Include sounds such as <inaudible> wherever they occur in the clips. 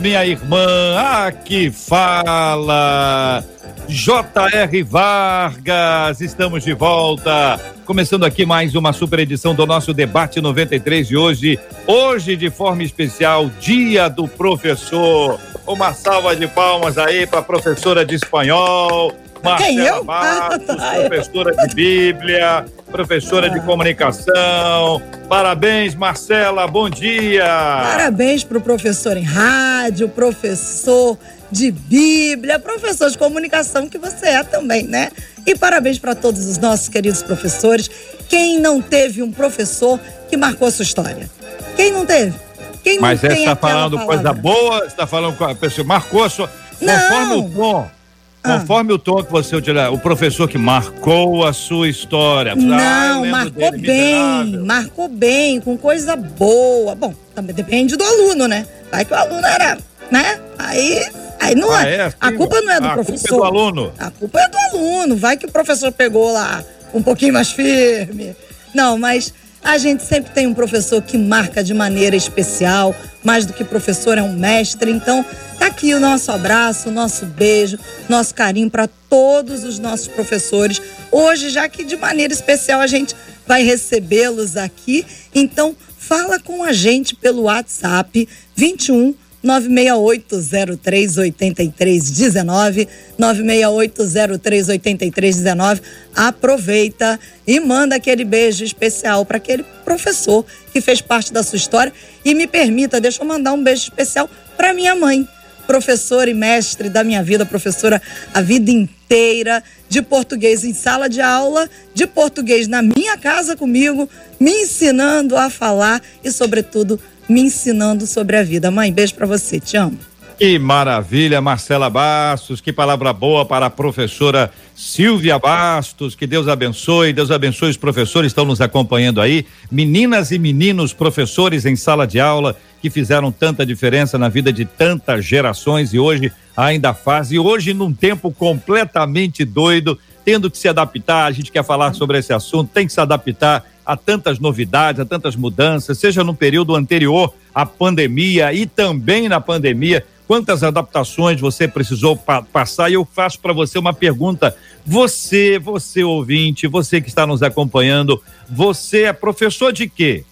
minha irmã. Aqui fala J.R. Vargas, estamos de volta. Começando aqui mais uma super edição do nosso debate 93 de hoje. Hoje, de forma especial, Dia do Professor. Uma salva de palmas aí para a professora de espanhol, Marcela Bastos, <laughs> professora de Bíblia, professora de comunicação. Parabéns, Marcela, bom dia. Parabéns para o professor em rádio, professor de Bíblia, professor de comunicação que você é também, né? E parabéns para todos os nossos queridos professores. Quem não teve um professor que marcou a sua história? Quem não teve? Quem não Mas você está falando palavra? coisa boa, está falando com a pessoa, marcou a sua. Não. Conforme o tom. Ah. Conforme o tom que você utiliza, o professor que marcou a sua história. Ah, Não, lembro marcou dele, bem, miserável. marcou bem, com coisa boa. Bom, também depende do aluno, né? Vai que o aluno era, né? Aí, aí não Ah, é. assim? A culpa não é do A culpa é professor. do aluno. A culpa é do aluno. Vai que o professor pegou lá um pouquinho mais firme. Não, mas a gente sempre tem um professor que marca de maneira especial. Mais do que professor, é um mestre. Então, tá aqui o nosso abraço, o nosso beijo, nosso carinho para todos os nossos professores. Hoje, já que de maneira especial a gente vai recebê-los aqui. Então, fala com a gente pelo WhatsApp 21 968038319, 968038319. Aproveita e manda aquele beijo especial para aquele professor que fez parte da sua história. E me permita, deixa eu mandar um beijo especial para minha mãe, professora e mestre da minha vida, professora a vida inteira de português em sala de aula, de português na minha casa comigo, me ensinando a falar e, sobretudo, me ensinando sobre a vida. Mãe, beijo pra você, te amo. Que maravilha, Marcela Bastos, que palavra boa para a professora Silvia Bastos, que Deus abençoe, Deus abençoe os professores que estão nos acompanhando aí, meninas e meninos professores em sala de aula que fizeram tanta diferença na vida de tantas gerações e hoje ainda faz, e hoje num tempo completamente doido, tendo que se adaptar, a gente quer falar sobre esse assunto, tem que se adaptar a tantas novidades, a tantas mudanças, seja no período anterior à pandemia e também na pandemia. Quantas adaptações você precisou pa passar? E eu faço para você uma pergunta. Você, você ouvinte, você que está nos acompanhando, você é professor de quê?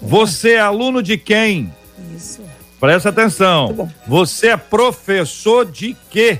Você é aluno de quem? Isso. Presta atenção. Você é professor de quê?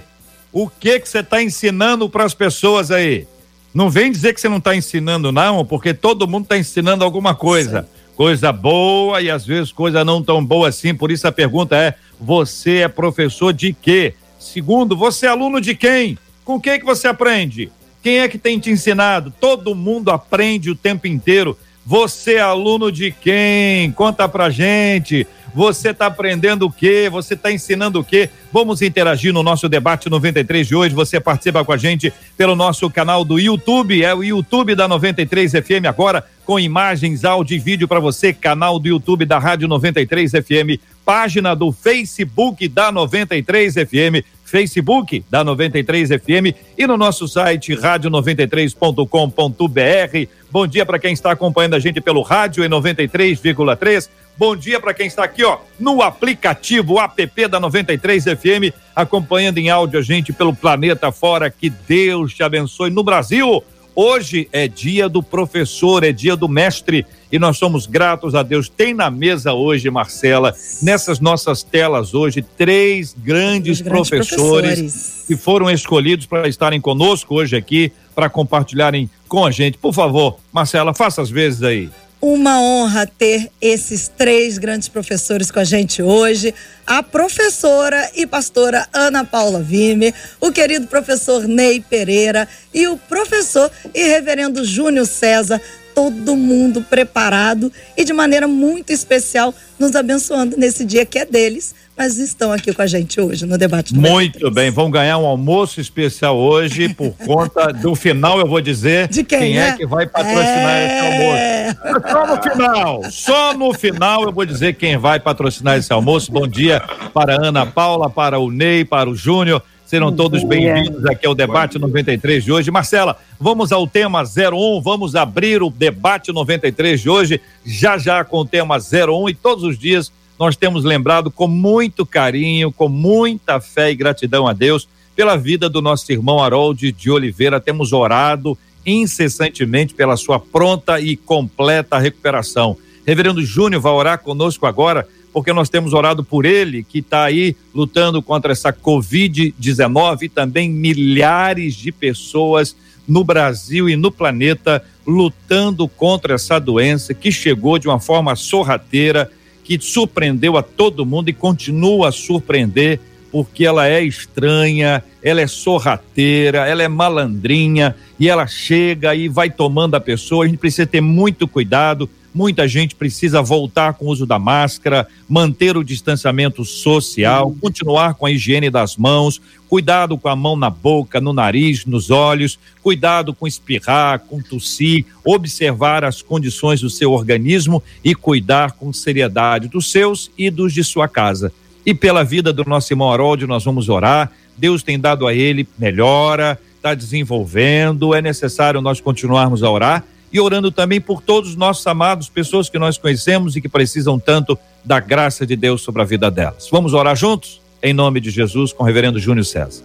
O que que você está ensinando para as pessoas aí? Não vem dizer que você não está ensinando, não, porque todo mundo está ensinando alguma coisa. Coisa boa e às vezes coisa não tão boa assim. Por isso a pergunta é: você é professor de quê? Segundo, você é aluno de quem? Com quem que você aprende? Quem é que tem te ensinado? Todo mundo aprende o tempo inteiro. Você é aluno de quem? Conta pra gente. Você está aprendendo o quê? Você está ensinando o quê? Vamos interagir no nosso debate 93 de hoje. Você participa com a gente pelo nosso canal do YouTube, é o YouTube da 93 FM agora, com imagens, áudio e vídeo para você, canal do YouTube da Rádio 93 FM, página do Facebook da 93 FM, Facebook da 93 FM e no nosso site rádio93.com.br. Bom dia para quem está acompanhando a gente pelo rádio em 93,3. Bom dia para quem está aqui, ó, no aplicativo app da 93 FM, acompanhando em áudio a gente pelo planeta fora. Que Deus te abençoe no Brasil. Hoje é dia do professor, é dia do mestre e nós somos gratos a Deus. Tem na mesa hoje, Marcela, nessas nossas telas hoje, três grandes, professores, professores. que foram escolhidos para estarem conosco hoje aqui, para compartilharem com a gente. Por favor, Marcela, faça as vezes aí. Uma honra ter esses três grandes professores com a gente hoje. A professora e pastora Ana Paula Vime, o querido professor Ney Pereira e o professor e reverendo Júnior César, todo mundo preparado e de maneira muito especial nos abençoando nesse dia que é deles, mas estão aqui com a gente hoje no debate. Do Muito bem, vão ganhar um almoço especial hoje por <laughs> conta do final, eu vou dizer de quem, quem é? é? que vai patrocinar é... esse almoço. Só no final, só no final eu vou dizer quem vai patrocinar esse almoço. Bom dia para Ana Paula, para o Ney, para o Júnior. Serão todos bem-vindos aqui ao debate 93 de hoje. Marcela, vamos ao tema 01, vamos abrir o debate 93 de hoje, já já com o tema 01 e todos os dias nós temos lembrado com muito carinho, com muita fé e gratidão a Deus pela vida do nosso irmão Harold de Oliveira. Temos orado incessantemente pela sua pronta e completa recuperação. Reverendo Júnior vai orar conosco agora, porque nós temos orado por ele, que está aí lutando contra essa Covid-19 e também milhares de pessoas no Brasil e no planeta lutando contra essa doença que chegou de uma forma sorrateira que surpreendeu a todo mundo e continua a surpreender, porque ela é estranha, ela é sorrateira, ela é malandrinha e ela chega e vai tomando a pessoa. A gente precisa ter muito cuidado Muita gente precisa voltar com o uso da máscara, manter o distanciamento social, continuar com a higiene das mãos, cuidado com a mão na boca, no nariz, nos olhos, cuidado com espirrar, com tossir, observar as condições do seu organismo e cuidar com seriedade dos seus e dos de sua casa. E pela vida do nosso irmão Harold, nós vamos orar. Deus tem dado a ele melhora, está desenvolvendo, é necessário nós continuarmos a orar e orando também por todos os nossos amados, pessoas que nós conhecemos e que precisam tanto da graça de Deus sobre a vida delas. Vamos orar juntos? Em nome de Jesus, com o reverendo Júnior César.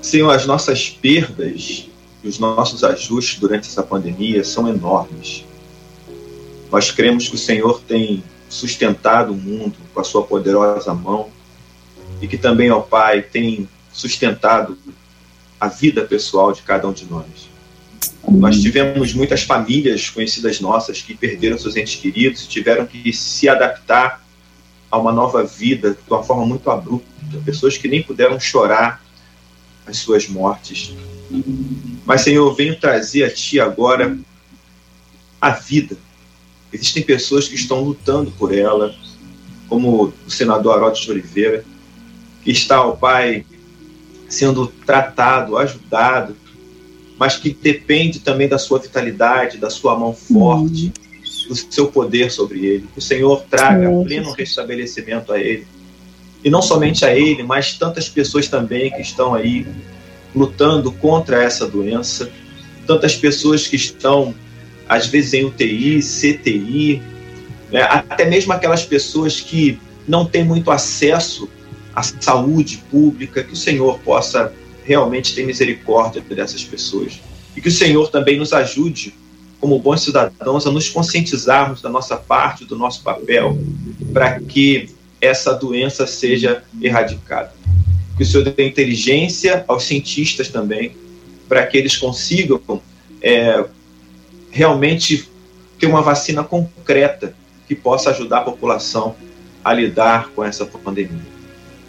Senhor, as nossas perdas e os nossos ajustes durante essa pandemia são enormes. Nós cremos que o Senhor tem sustentado o mundo com a sua poderosa mão e que também, ó Pai, tem sustentado a vida pessoal de cada um de nós. Nós tivemos muitas famílias conhecidas nossas que perderam seus entes queridos e tiveram que se adaptar a uma nova vida de uma forma muito abrupta. Pessoas que nem puderam chorar as suas mortes. Mas, Senhor, eu venho trazer a Ti agora a vida. Existem pessoas que estão lutando por ela, como o senador Harold de Oliveira, que está, o Pai, sendo tratado, ajudado, mas que depende também da sua vitalidade, da sua mão forte, uhum. do seu poder sobre ele. Que o Senhor traga pleno restabelecimento a ele. E não somente a ele, mas tantas pessoas também que estão aí lutando contra essa doença, tantas pessoas que estão, às vezes, em UTI, CTI, né? até mesmo aquelas pessoas que não têm muito acesso à saúde pública, que o Senhor possa realmente tem misericórdia dessas pessoas. E que o Senhor também nos ajude, como bons cidadãos, a nos conscientizarmos da nossa parte, do nosso papel, para que essa doença seja erradicada. Que o Senhor dê inteligência aos cientistas também, para que eles consigam é, realmente ter uma vacina concreta que possa ajudar a população a lidar com essa pandemia.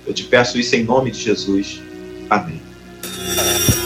Eu te peço isso em nome de Jesus. Amém. Bye.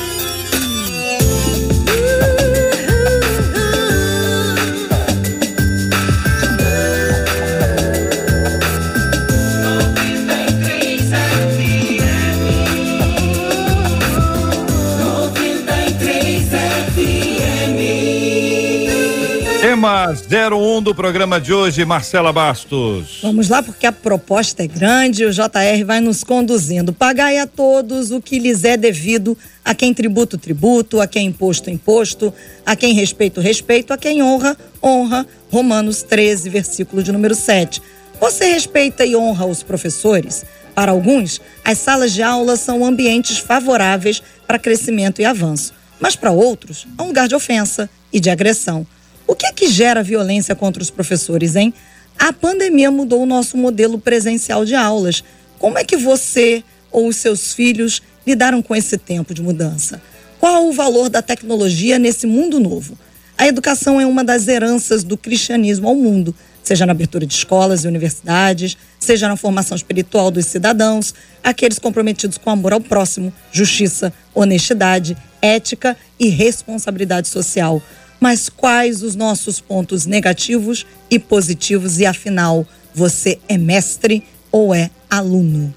Tema 01 do programa de hoje, Marcela Bastos. Vamos lá, porque a proposta é grande o JR vai nos conduzindo. Pagai a todos o que lhes é devido, a quem tributo, tributo, a quem imposto, imposto, a quem respeito, respeito, a quem honra, honra. Romanos 13, versículo de número 7. Você respeita e honra os professores? Para alguns, as salas de aula são ambientes favoráveis para crescimento e avanço, mas para outros, é um lugar de ofensa e de agressão. O que é que gera violência contra os professores, hein? A pandemia mudou o nosso modelo presencial de aulas. Como é que você ou os seus filhos lidaram com esse tempo de mudança? Qual o valor da tecnologia nesse mundo novo? A educação é uma das heranças do cristianismo ao mundo, seja na abertura de escolas e universidades, seja na formação espiritual dos cidadãos, aqueles comprometidos com amor ao próximo, justiça, honestidade, ética e responsabilidade social. Mas quais os nossos pontos negativos e positivos? E afinal, você é mestre ou é aluno?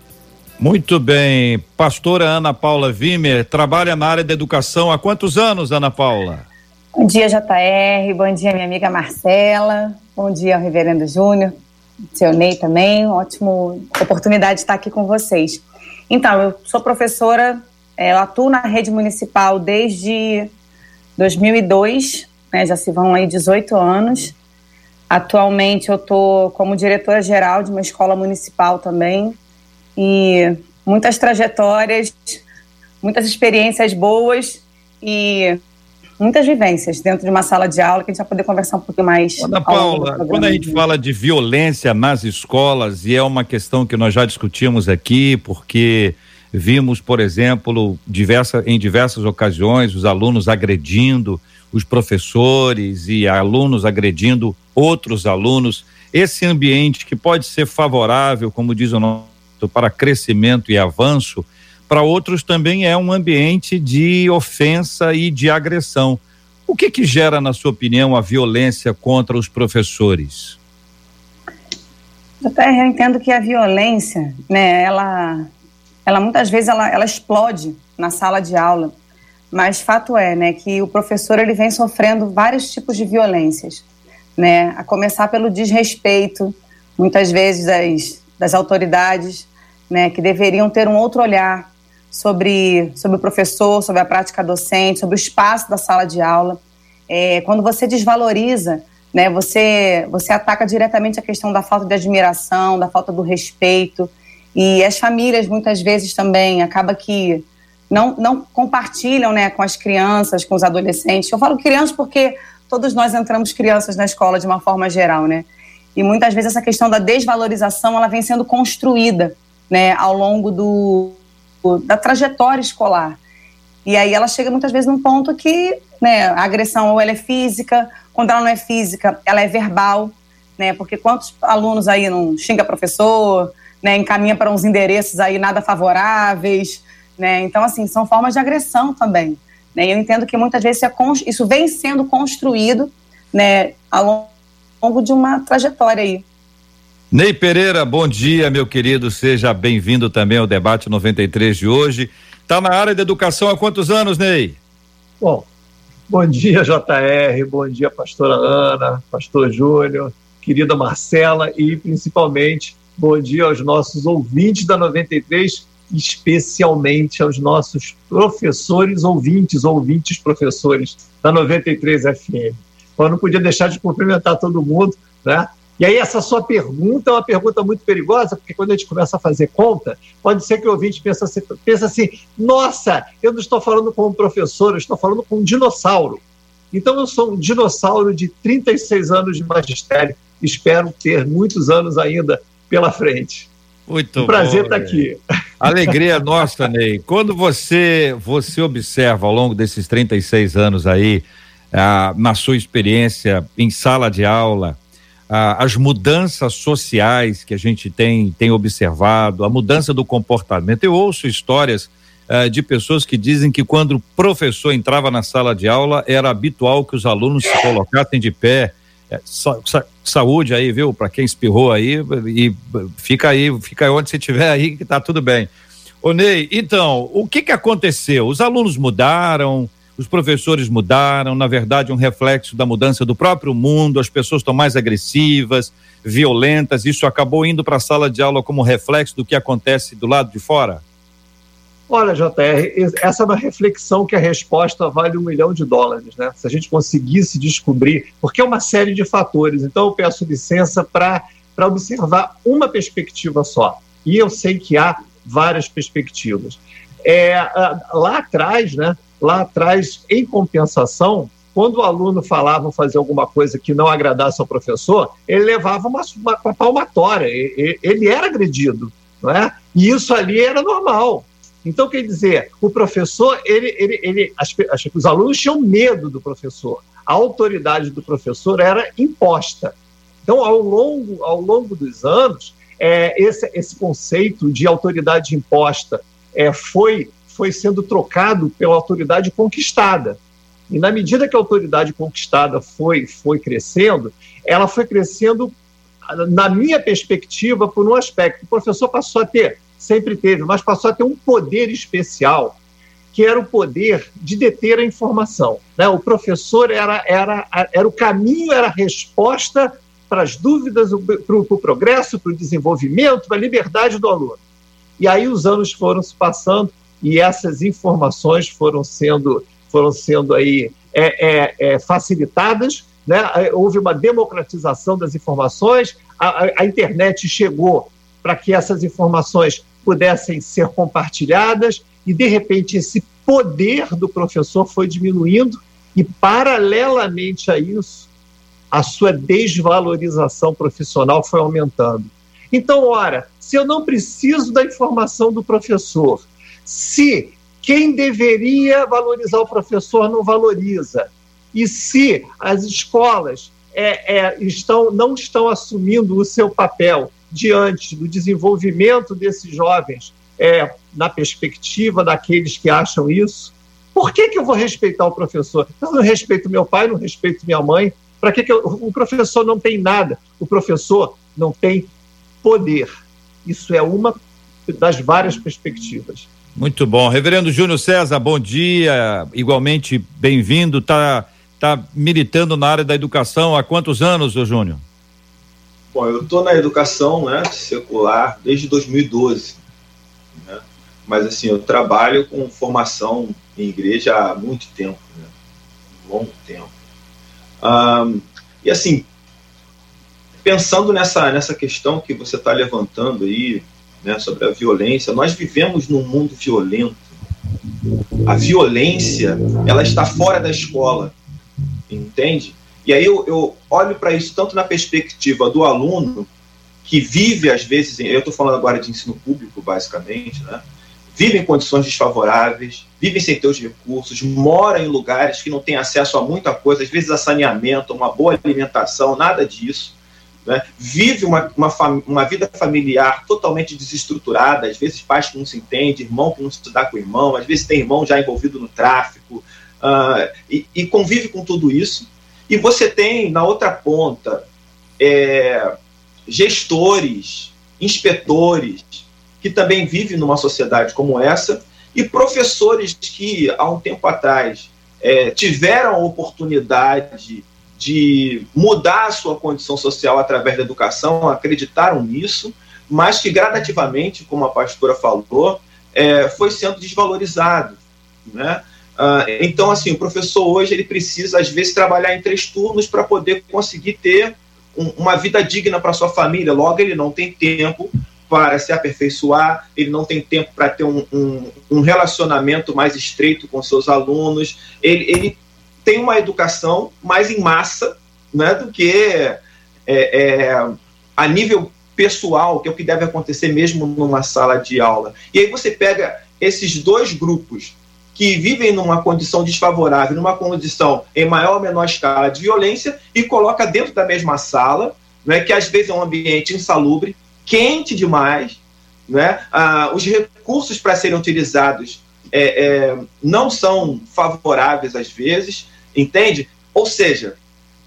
Muito bem. Pastora Ana Paula Vimer trabalha na área da educação há quantos anos, Ana Paula? Bom dia, JR. Bom dia, minha amiga Marcela. Bom dia ao Reverendo Júnior. Seu Ney também. Ótima oportunidade de estar aqui com vocês. Então, eu sou professora, é, eu atuo na rede municipal desde 2002, né, já se vão aí 18 anos. Atualmente eu estou como diretora geral de uma escola municipal também, e muitas trajetórias, muitas experiências boas e muitas vivências dentro de uma sala de aula que a gente vai poder conversar um pouquinho mais. Ana Paula, quando a gente fala de violência nas escolas, e é uma questão que nós já discutimos aqui, porque vimos, por exemplo, diversa, em diversas ocasiões, os alunos agredindo os professores e alunos agredindo outros alunos. Esse ambiente que pode ser favorável, como diz o nosso para crescimento e avanço, para outros também é um ambiente de ofensa e de agressão. O que que gera, na sua opinião, a violência contra os professores? Eu entendo que a violência, né, ela, ela muitas vezes ela, ela explode na sala de aula, mas fato é, né, que o professor ele vem sofrendo vários tipos de violências, né, a começar pelo desrespeito, muitas vezes das, das autoridades, né, que deveriam ter um outro olhar sobre, sobre o professor, sobre a prática docente, sobre o espaço da sala de aula. É, quando você desvaloriza, né, você, você ataca diretamente a questão da falta de admiração, da falta do respeito. E as famílias, muitas vezes, também acaba que não, não compartilham né, com as crianças, com os adolescentes. Eu falo crianças porque todos nós entramos crianças na escola de uma forma geral, né? E muitas vezes essa questão da desvalorização ela vem sendo construída né, ao longo do, da trajetória escolar. E aí ela chega muitas vezes num ponto que né, a agressão ou ela é física, quando ela não é física, ela é verbal, né? Porque quantos alunos aí não xinga professor, né, encaminha para uns endereços aí nada favoráveis, né? Então assim, são formas de agressão também. Né? Eu entendo que muitas vezes é isso vem sendo construído, né, ao longo de uma trajetória aí. Ney Pereira, bom dia, meu querido. Seja bem-vindo também ao debate 93 de hoje. Está na área da educação há quantos anos, Ney? Bom, bom dia, JR, bom dia, pastora Ana, pastor Júnior, querida Marcela e principalmente bom dia aos nossos ouvintes da 93, especialmente aos nossos professores ouvintes, ouvintes professores da 93 FM. Eu não podia deixar de cumprimentar todo mundo, né? E aí, essa sua pergunta é uma pergunta muito perigosa, porque quando a gente começa a fazer conta, pode ser que o ouvinte pense assim, pense assim nossa, eu não estou falando com um professor, eu estou falando com um dinossauro. Então, eu sou um dinossauro de 36 anos de magistério, espero ter muitos anos ainda pela frente. Muito um prazer bom, estar aqui. Alegria nossa, Ney. Quando você, você observa ao longo desses 36 anos aí, ah, na sua experiência em sala de aula, as mudanças sociais que a gente tem, tem observado, a mudança do comportamento. Eu ouço histórias uh, de pessoas que dizem que quando o professor entrava na sala de aula, era habitual que os alunos se colocassem de pé. É, sa sa saúde aí, viu? Para quem espirrou aí, e fica aí, fica onde você estiver aí, que tá tudo bem. Ô Ney, então, o que que aconteceu? Os alunos mudaram, os professores mudaram, na verdade, um reflexo da mudança do próprio mundo, as pessoas estão mais agressivas, violentas, isso acabou indo para a sala de aula como reflexo do que acontece do lado de fora? Olha, JR, essa é uma reflexão que a resposta vale um milhão de dólares, né? Se a gente conseguisse descobrir, porque é uma série de fatores, então eu peço licença para observar uma perspectiva só. E eu sei que há várias perspectivas. É, lá atrás, né, lá atrás, em compensação, quando o aluno falava fazer alguma coisa que não agradasse ao professor, ele levava uma, uma, uma palmatória, ele, era agredido, não é? E isso ali era normal. Então, quer dizer, o professor, ele, ele, ele os alunos tinham medo do professor, a autoridade do professor era imposta. Então, ao longo, ao longo dos anos, é, esse, esse conceito de autoridade imposta é, foi foi sendo trocado pela autoridade conquistada. E na medida que a autoridade conquistada foi, foi crescendo, ela foi crescendo, na minha perspectiva, por um aspecto. O professor passou a ter, sempre teve, mas passou a ter um poder especial, que era o poder de deter a informação. Né? O professor era, era, era o caminho, era a resposta para as dúvidas, para o pro progresso, para o desenvolvimento, para a liberdade do aluno. E aí os anos foram se passando e essas informações foram sendo, foram sendo aí é, é, é, facilitadas, né? houve uma democratização das informações, a, a, a internet chegou para que essas informações pudessem ser compartilhadas e de repente esse poder do professor foi diminuindo e paralelamente a isso a sua desvalorização profissional foi aumentando. Então, ora, se eu não preciso da informação do professor, se quem deveria valorizar o professor não valoriza, e se as escolas é, é, estão, não estão assumindo o seu papel diante do desenvolvimento desses jovens é, na perspectiva daqueles que acham isso, por que, que eu vou respeitar o professor? Eu não respeito meu pai, não respeito minha mãe. Para que, que eu, o professor não tem nada? O professor não tem poder. Isso é uma das várias perspectivas. Muito bom. Reverendo Júnior César, bom dia. Igualmente bem-vindo. Está tá militando na área da educação há quantos anos, Júnior? Bom, eu estou na educação né, secular desde 2012. Né? Mas, assim, eu trabalho com formação em igreja há muito tempo, né? longo tempo. E, assim, pensando nessa, nessa questão que você está levantando aí, né, sobre a violência, nós vivemos num mundo violento. A violência, ela está fora da escola, entende? E aí eu, eu olho para isso tanto na perspectiva do aluno, que vive, às vezes, eu estou falando agora de ensino público, basicamente, né? vive em condições desfavoráveis, vive sem ter os recursos, mora em lugares que não tem acesso a muita coisa, às vezes a saneamento, uma boa alimentação, nada disso né? vive uma, uma, uma, vida familiar totalmente desestruturada, às vezes pais que não se entendem, irmão que não se dá com irmão, às vezes tem irmão já envolvido no tráfico, uh, e, e, convive com tudo isso. E você tem, na outra ponta, é, gestores, inspetores, que também vivem numa sociedade como essa, e professores que, há um tempo atrás, é, tiveram a oportunidade de mudar a sua condição social através da educação, acreditaram nisso, mas que gradativamente, como a pastora falou, é, foi sendo desvalorizado. Né? Ah, então, assim, o professor hoje ele precisa, às vezes, trabalhar em três turnos para poder conseguir ter um, uma vida digna para sua família. Logo, ele não tem tempo para se aperfeiçoar, ele não tem tempo para ter um, um, um, relacionamento mais estreito com seus alunos, ele, ele tem uma educação mais em massa né, do que é, é, a nível pessoal, que é o que deve acontecer mesmo numa sala de aula. E aí você pega esses dois grupos que vivem numa condição desfavorável, numa condição em maior ou menor escala de violência, e coloca dentro da mesma sala, né, que às vezes é um ambiente insalubre, quente demais, né, ah, os recursos para serem utilizados é, é, não são favoráveis às vezes, entende? Ou seja,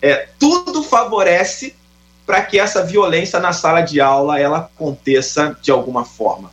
é, tudo favorece para que essa violência na sala de aula ela aconteça de alguma forma.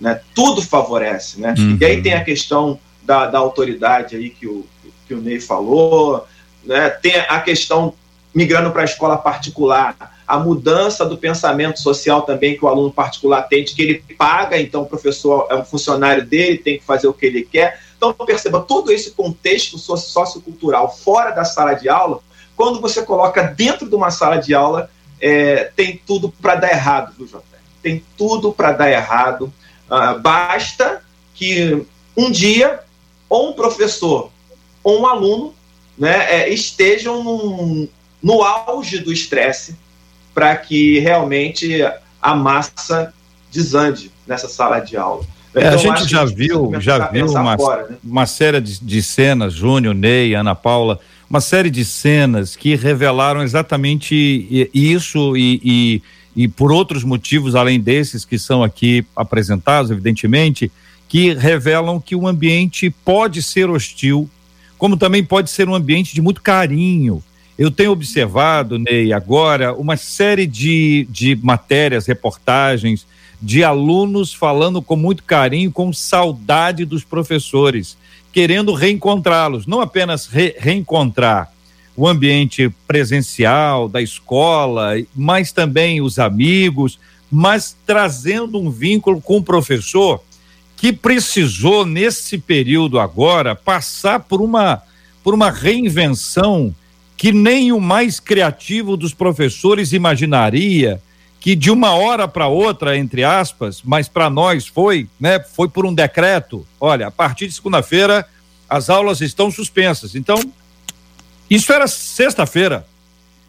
Né? Tudo favorece. Né? Uhum. E aí tem a questão da, da autoridade aí que o, que o Ney falou, né? tem a questão migrando para a escola particular, a mudança do pensamento social também que o aluno particular tem, de que ele paga, então o professor é um funcionário dele, tem que fazer o que ele quer. Então, perceba, todo esse contexto sociocultural fora da sala de aula, quando você coloca dentro de uma sala de aula, é, tem tudo para dar errado, viu, Jota? Tem tudo para dar errado. Uh, basta que um dia, ou um professor ou um aluno né, é, estejam num, no auge do estresse para que realmente a massa desande nessa sala de aula. É, então, a gente já viu, já viu uma, fora, né? uma série de, de cenas, Júnior, Ney, Ana Paula, uma série de cenas que revelaram exatamente isso e, e, e por outros motivos, além desses que são aqui apresentados, evidentemente, que revelam que o ambiente pode ser hostil, como também pode ser um ambiente de muito carinho. Eu tenho observado, Ney, agora, uma série de, de matérias, reportagens, de alunos falando com muito carinho, com saudade dos professores, querendo reencontrá-los, não apenas re reencontrar o ambiente presencial da escola, mas também os amigos, mas trazendo um vínculo com o professor que precisou nesse período agora passar por uma por uma reinvenção que nem o mais criativo dos professores imaginaria que de uma hora para outra, entre aspas, mas para nós foi, né? Foi por um decreto. Olha, a partir de segunda-feira as aulas estão suspensas. Então, isso era sexta-feira.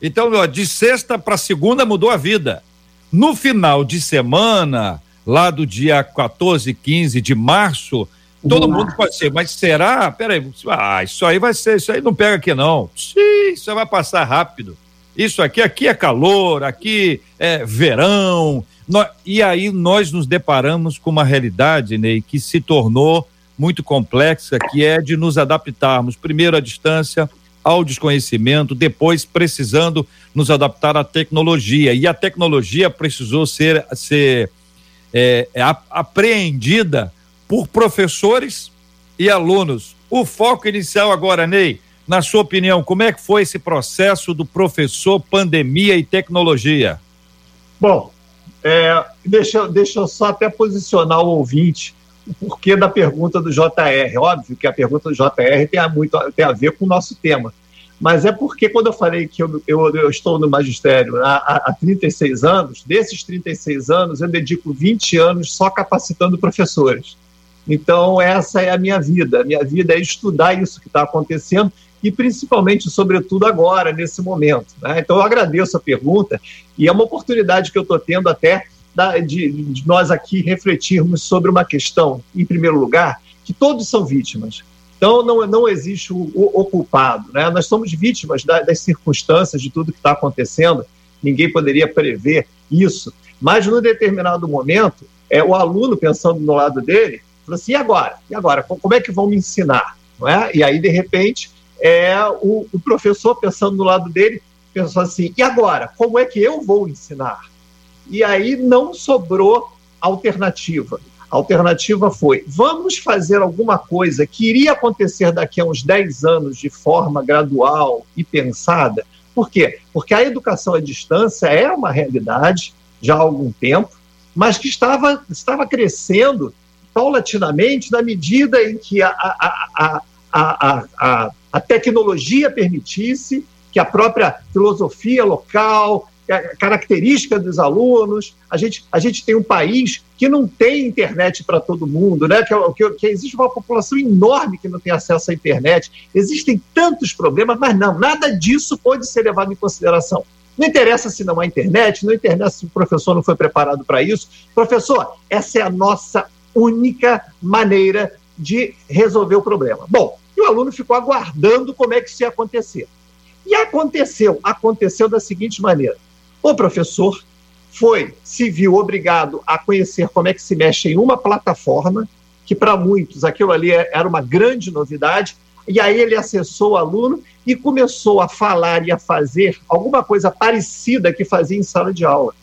Então, ó, de sexta para segunda mudou a vida. No final de semana, lá do dia 14, 15 de março, todo mundo pode ser, mas será? Peraí, ah, isso aí vai ser, isso aí não pega aqui não. Sim, isso vai passar rápido isso aqui, aqui é calor, aqui é verão. e aí nós nos deparamos com uma realidade, Ney, que se tornou muito complexa, que é de nos adaptarmos, primeiro à distância, ao desconhecimento, depois precisando nos adaptar à tecnologia. E a tecnologia precisou ser, ser é, é apreendida por professores e alunos. O foco inicial agora, Ney, na sua opinião, como é que foi esse processo do professor pandemia e tecnologia? Bom, é, deixa, deixa eu só até posicionar o ouvinte o porquê da pergunta do JR. Óbvio que a pergunta do JR tem muito, tem a ver com o nosso tema. Mas é porque quando eu falei que eu, eu, eu estou no magistério há, há 36 anos, desses 36 anos eu dedico 20 anos só capacitando professores. Então, essa é a minha vida. A minha vida é estudar isso que está acontecendo e principalmente, sobretudo agora, nesse momento. Né? Então, eu agradeço a pergunta e é uma oportunidade que eu estou tendo até de, de, nós aqui refletirmos sobre uma questão, em primeiro lugar, que todos são vítimas. Então, não, não existe o, o, culpado. Né? Nós somos vítimas da, das circunstâncias, de tudo que está acontecendo. Ninguém poderia prever isso. Mas, num determinado momento, é, o aluno, pensando no lado dele, falou assim: e agora? E agora? Como é que vão me ensinar? Não é? E aí, de repente, é, o, o professor, pensando no lado dele, pensou assim: e agora? Como é que eu vou ensinar? E aí não sobrou alternativa. A alternativa foi: vamos fazer alguma coisa que iria acontecer daqui a uns 10 anos de forma gradual e pensada. Por quê? Porque a educação à distância é uma realidade já há algum tempo, mas que estava, estava crescendo paulatinamente na medida em que a, a, a, a, a, tecnologia permitisse, que a própria filosofia local, característica dos alunos. A gente, a gente tem um país que não tem internet para todo mundo, né? Que, é que, que, existe uma população enorme que não tem acesso à internet. Existem tantos problemas, mas não, nada disso pode ser levado em consideração. Não interessa se não há internet, não interessa se o professor não foi preparado para isso. Professor, essa é a nossa única maneira de resolver o problema. Bom, e o aluno ficou aguardando como é que isso ia acontecer. E aconteceu, aconteceu da seguinte maneira: o professor foi, se viu obrigado a conhecer como é que se mexe em uma plataforma, que para muitos aquilo ali era uma grande novidade, e aí ele acessou o aluno e começou a falar e a fazer alguma coisa parecida que fazia em sala de aula.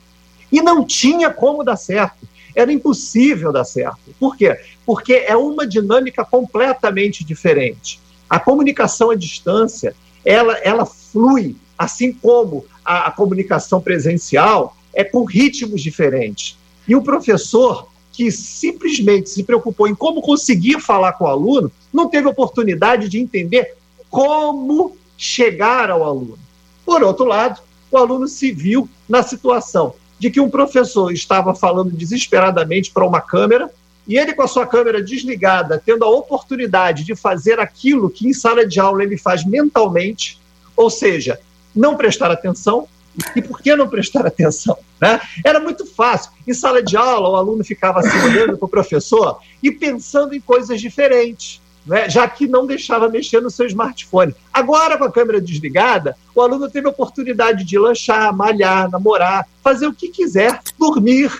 E não tinha como dar certo era impossível dar certo. Por quê? Porque é uma dinâmica completamente diferente. A comunicação à distância, ela, ela flui, assim como a, a comunicação presencial, é com ritmos diferentes. E o professor que simplesmente se preocupou em como conseguir falar com o aluno, não teve oportunidade de entender como chegar ao aluno. Por outro lado, o aluno se viu na situação de que um professor estava falando desesperadamente para uma câmera e ele, com a sua câmera desligada, tendo a oportunidade de fazer aquilo que em sala de aula ele faz mentalmente, ou seja, não prestar atenção. E por que não prestar atenção? Né? Era muito fácil. Em sala de aula, o aluno ficava assim olhando para o professor e pensando em coisas diferentes né, já que não deixava mexer no seu smartphone. Agora, com a câmera desligada, o aluno teve a oportunidade de lanchar, malhar, namorar, fazer o que quiser, dormir,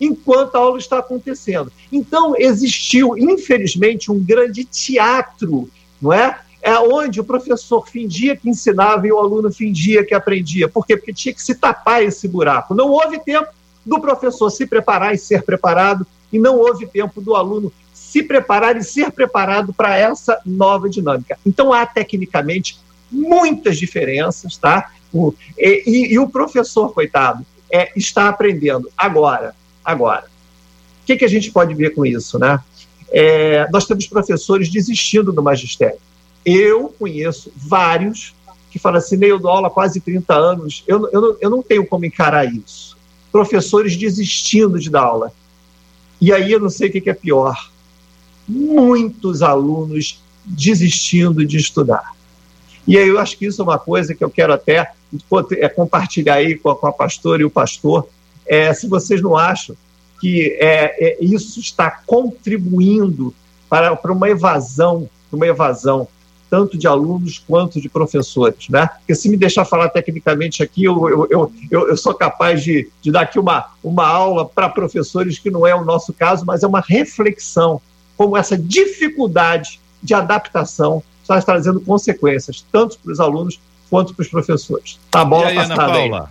enquanto a aula está acontecendo. Então, existiu, infelizmente, um grande teatro não é? É onde o professor fingia que ensinava e o aluno fingia que aprendia. Por quê? Porque tinha que se tapar esse buraco. Não houve tempo do professor se preparar e ser preparado, e não houve tempo do aluno se preparar e ser preparado para essa nova dinâmica. Então, há tecnicamente muitas diferenças, tá? O, e, e, e, o professor, coitado, é, está aprendendo agora. Agora. O que, que a gente pode ver com isso, né? É, nós temos professores desistindo do magistério. Eu conheço vários que falam assim, Neil, dou aula quase 30 anos, eu, eu, não, eu não tenho como encarar isso. Professores desistindo de dar aula. E aí eu não sei o que, que é pior. Muitos alunos desistindo de estudar. E aí eu acho que isso é uma coisa que eu quero até é, compartilhar aí com a, com a pastora e o pastor. É, se vocês não acham que é, é, isso está contribuindo para, para uma evasão, uma evasão tanto de alunos quanto de professores, né? Porque se me deixar falar tecnicamente aqui, eu, eu, eu, eu sou capaz de, de dar aqui uma, uma aula para professores que não é o nosso caso, mas é uma reflexão como essa dificuldade de adaptação está trazendo consequências, tanto para os alunos quanto para os professores. Tá a bola e aí, Ana Paula?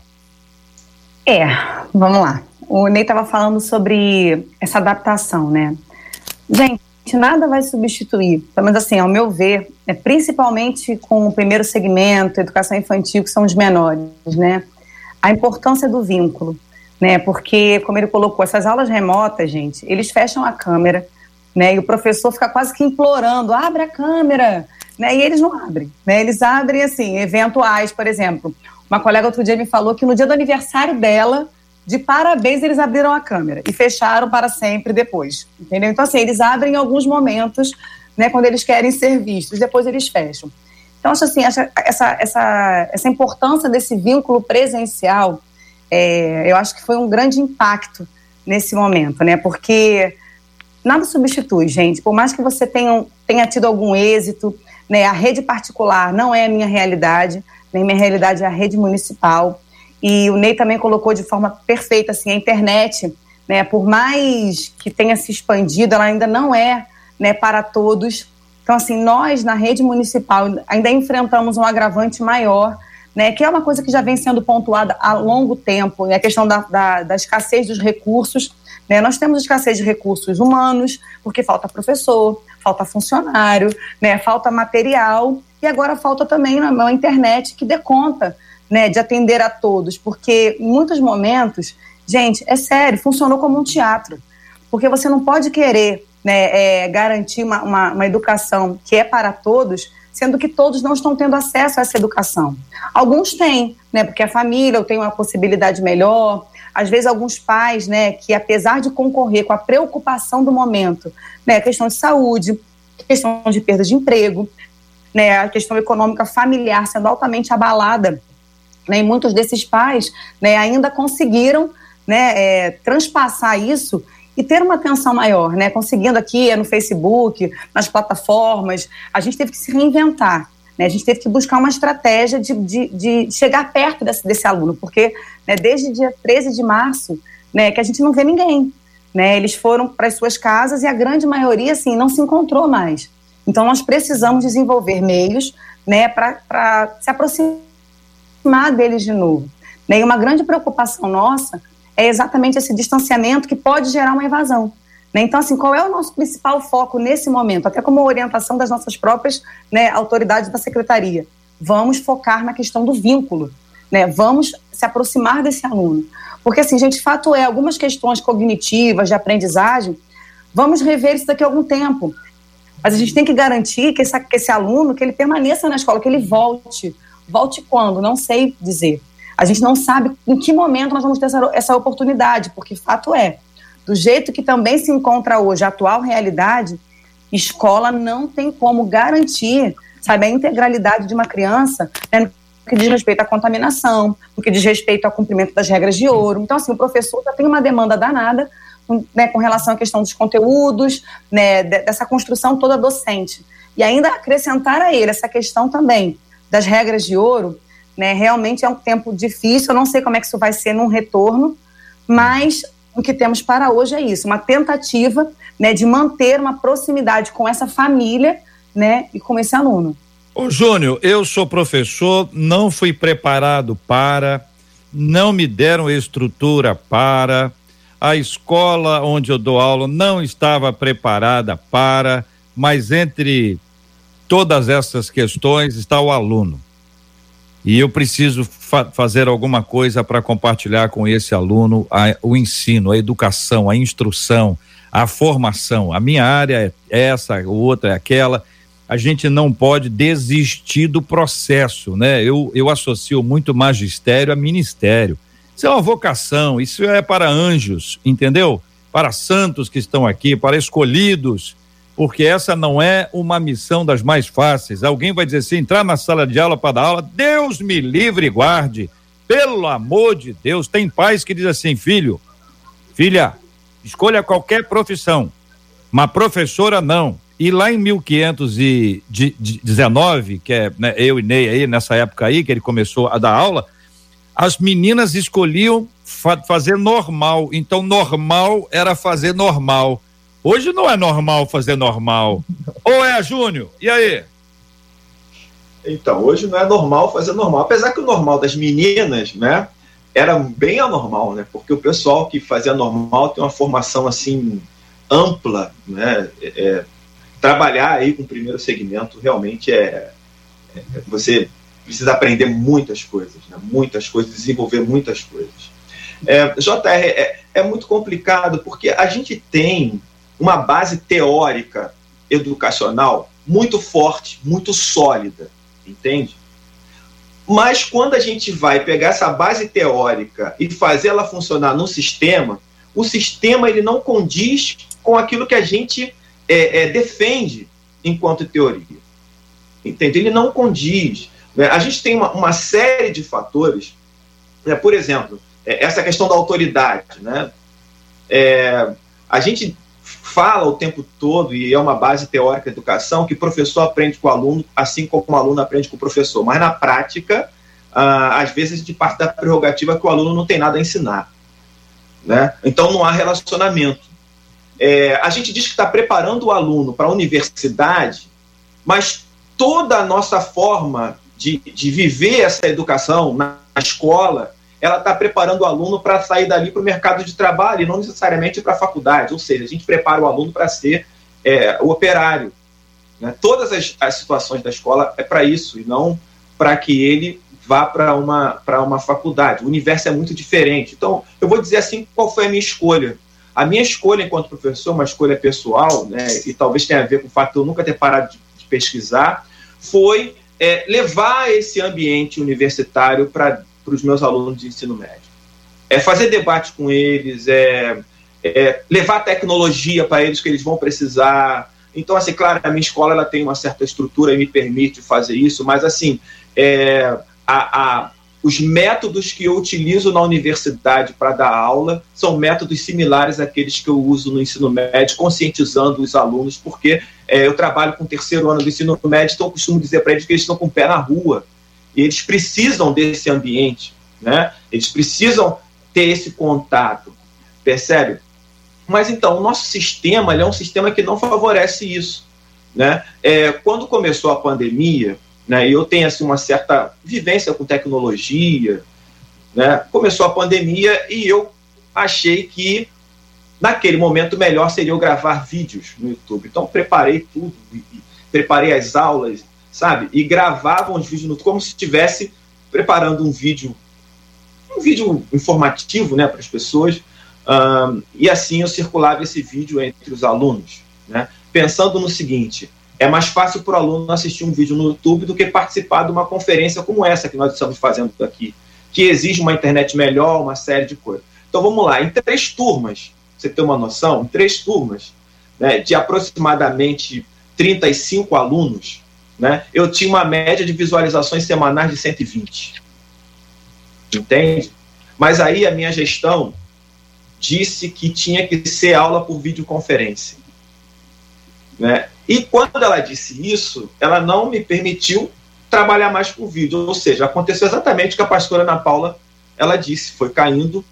Aí. É, vamos lá. O Ney estava falando sobre essa adaptação, né? Gente, nada vai substituir, menos assim, ao meu ver, é principalmente com o primeiro segmento, educação infantil, que são os menores, né? A importância do vínculo, né? Porque, como ele colocou, essas aulas remotas, gente, eles fecham a câmera, né? E o professor fica quase que implorando, abre a câmera, né? E eles não abrem, né? Eles abrem, assim, eventuais, por exemplo. Uma colega outro dia me falou que no dia do aniversário dela, de parabéns, eles abriram a câmera e fecharam para sempre depois, entendeu? Então, assim, eles abrem em alguns momentos, né, quando eles querem ser vistos, depois eles fecham. Então, acho assim, essa, essa, essa, essa importância desse vínculo presencial, é, eu acho que foi um grande impacto nesse momento, né, porque nada substitui, gente, por mais que você tenha, tenha tido algum êxito, né, a rede particular não é a minha realidade, nem minha realidade é a rede municipal, e o Ney também colocou de forma perfeita, assim, a internet, né, por mais que tenha se expandido, ela ainda não é né, para todos. Então, assim, nós na rede municipal ainda enfrentamos um agravante maior, né, que é uma coisa que já vem sendo pontuada há longo tempo, é a questão da, da, da escassez dos recursos. Né? Nós temos escassez de recursos humanos, porque falta professor, falta funcionário, né, falta material, e agora falta também uma internet que dê conta né, de atender a todos, porque em muitos momentos, gente, é sério, funcionou como um teatro, porque você não pode querer né, é, garantir uma, uma, uma educação que é para todos, sendo que todos não estão tendo acesso a essa educação. Alguns têm, né, porque a família tem uma possibilidade melhor, às vezes alguns pais, né, que apesar de concorrer com a preocupação do momento, né, questão de saúde, questão de perda de emprego, né, a questão econômica familiar sendo altamente abalada né, e muitos desses pais né, ainda conseguiram né, é, transpassar isso e ter uma atenção maior, né, conseguindo aqui é no Facebook, nas plataformas, a gente teve que se reinventar. Né, a gente teve que buscar uma estratégia de, de, de chegar perto desse, desse aluno, porque né, desde dia 13 de março né, que a gente não vê ninguém. Né, eles foram para as suas casas e a grande maioria assim, não se encontrou mais. Então, nós precisamos desenvolver meios né, para se aproximar aproximar deles de novo. Né? E uma grande preocupação nossa é exatamente esse distanciamento que pode gerar uma evasão. Né? Então, assim, qual é o nosso principal foco nesse momento? Até como orientação das nossas próprias né, autoridades da secretaria. Vamos focar na questão do vínculo. Né? Vamos se aproximar desse aluno. Porque, assim, gente, fato é, algumas questões cognitivas, de aprendizagem, vamos rever isso daqui a algum tempo. Mas a gente tem que garantir que, essa, que esse aluno, que ele permaneça na escola, que ele volte. Volte quando? Não sei dizer. A gente não sabe em que momento nós vamos ter essa, essa oportunidade, porque fato é, do jeito que também se encontra hoje a atual realidade, escola não tem como garantir, sabe, a integralidade de uma criança, né, no que diz respeito à contaminação, no que diz respeito ao cumprimento das regras de ouro. Então, assim, o professor já tem uma demanda danada né, com relação à questão dos conteúdos, né, dessa construção toda docente. E ainda acrescentar a ele essa questão também das regras de ouro, né, realmente é um tempo difícil, eu não sei como é que isso vai ser num retorno, mas o que temos para hoje é isso, uma tentativa né, de manter uma proximidade com essa família né, e com esse aluno. Ô Júnior, eu sou professor, não fui preparado para, não me deram estrutura para, a escola onde eu dou aula não estava preparada para, mas entre todas essas questões está o aluno. E eu preciso fa fazer alguma coisa para compartilhar com esse aluno a, o ensino, a educação, a instrução, a formação. A minha área é essa, a outra é aquela. A gente não pode desistir do processo, né? Eu, eu associo muito magistério a ministério. Isso é uma vocação, isso é para anjos, entendeu? Para santos que estão aqui, para escolhidos, porque essa não é uma missão das mais fáceis. Alguém vai dizer assim: entrar na sala de aula para dar aula, Deus me livre e guarde. Pelo amor de Deus, tem pais que dizem assim: filho, filha, escolha qualquer profissão, mas professora não. E lá em 1519, que é né, eu e Ney aí, nessa época aí, que ele começou a dar aula, as meninas escolhiam fa fazer normal. Então, normal era fazer normal. Hoje não é normal fazer normal. Ou é, Júnior? E aí? Então, hoje não é normal fazer normal. Apesar que o normal das meninas, né, era bem anormal, né? Porque o pessoal que fazia normal tem uma formação assim ampla, né? É, é trabalhar aí com o primeiro segmento realmente é, é você precisa aprender muitas coisas, né? muitas coisas, desenvolver muitas coisas. É, JR, é, é muito complicado porque a gente tem uma base teórica educacional muito forte, muito sólida, entende? Mas quando a gente vai pegar essa base teórica e fazer ela funcionar no sistema, o sistema ele não condiz com aquilo que a gente é, é, defende enquanto teoria. Entende? Ele não condiz. Né? A gente tem uma, uma série de fatores, né? por exemplo, é, essa questão da autoridade. Né? É, a gente fala o tempo todo, e é uma base teórica da educação, que professor aprende com o aluno, assim como o aluno aprende com o professor. Mas na prática, ah, às vezes gente parte da prerrogativa que o aluno não tem nada a ensinar. Né? Então não há relacionamento. É, a gente diz que está preparando o aluno para a universidade, mas toda a nossa forma de, de viver essa educação na escola, ela está preparando o aluno para sair dali para o mercado de trabalho e não necessariamente para a faculdade. Ou seja, a gente prepara o aluno para ser é, o operário. Né? Todas as, as situações da escola é para isso e não para que ele vá para uma, uma faculdade. O universo é muito diferente. Então, eu vou dizer assim qual foi a minha escolha. A minha escolha enquanto professor, uma escolha pessoal, né, e talvez tenha a ver com o fato de eu nunca ter parado de, de pesquisar, foi é, levar esse ambiente universitário para os meus alunos de ensino médio. É fazer debate com eles, é, é levar tecnologia para eles que eles vão precisar. Então, assim, claro, a minha escola ela tem uma certa estrutura e me permite fazer isso, mas, assim, é, a, a, os métodos que eu utilizo na universidade para dar aula são métodos similares àqueles que eu uso no ensino médio, conscientizando os alunos, porque é, eu trabalho com o terceiro ano do ensino médio, então eu costumo dizer para eles que eles estão com o pé na rua. E eles precisam desse ambiente, né? Eles precisam ter esse contato, percebe? Mas então, o nosso sistema é um sistema que não favorece isso. Né? É, quando começou a pandemia, né, eu tenho assim, uma certa vivência com tecnologia, né? começou a pandemia e eu achei que naquele momento melhor seria eu gravar vídeos no YouTube. Então preparei tudo, preparei as aulas, sabe? E gravava os vídeos no, como se estivesse preparando um vídeo, um vídeo informativo, né, para as pessoas. Um, e assim eu circulava esse vídeo entre os alunos, né? Pensando no seguinte: é mais fácil para o aluno assistir um vídeo no YouTube do que participar de uma conferência como essa que nós estamos fazendo aqui, que exige uma internet melhor, uma série de coisas. Então vamos lá, em três turmas você ter uma noção, em três turmas, né, de aproximadamente 35 alunos, né, eu tinha uma média de visualizações semanais de 120. Entende? Mas aí a minha gestão disse que tinha que ser aula por videoconferência. Né? E quando ela disse isso, ela não me permitiu trabalhar mais com vídeo. Ou seja, aconteceu exatamente o que a pastora Ana Paula ela disse, foi caindo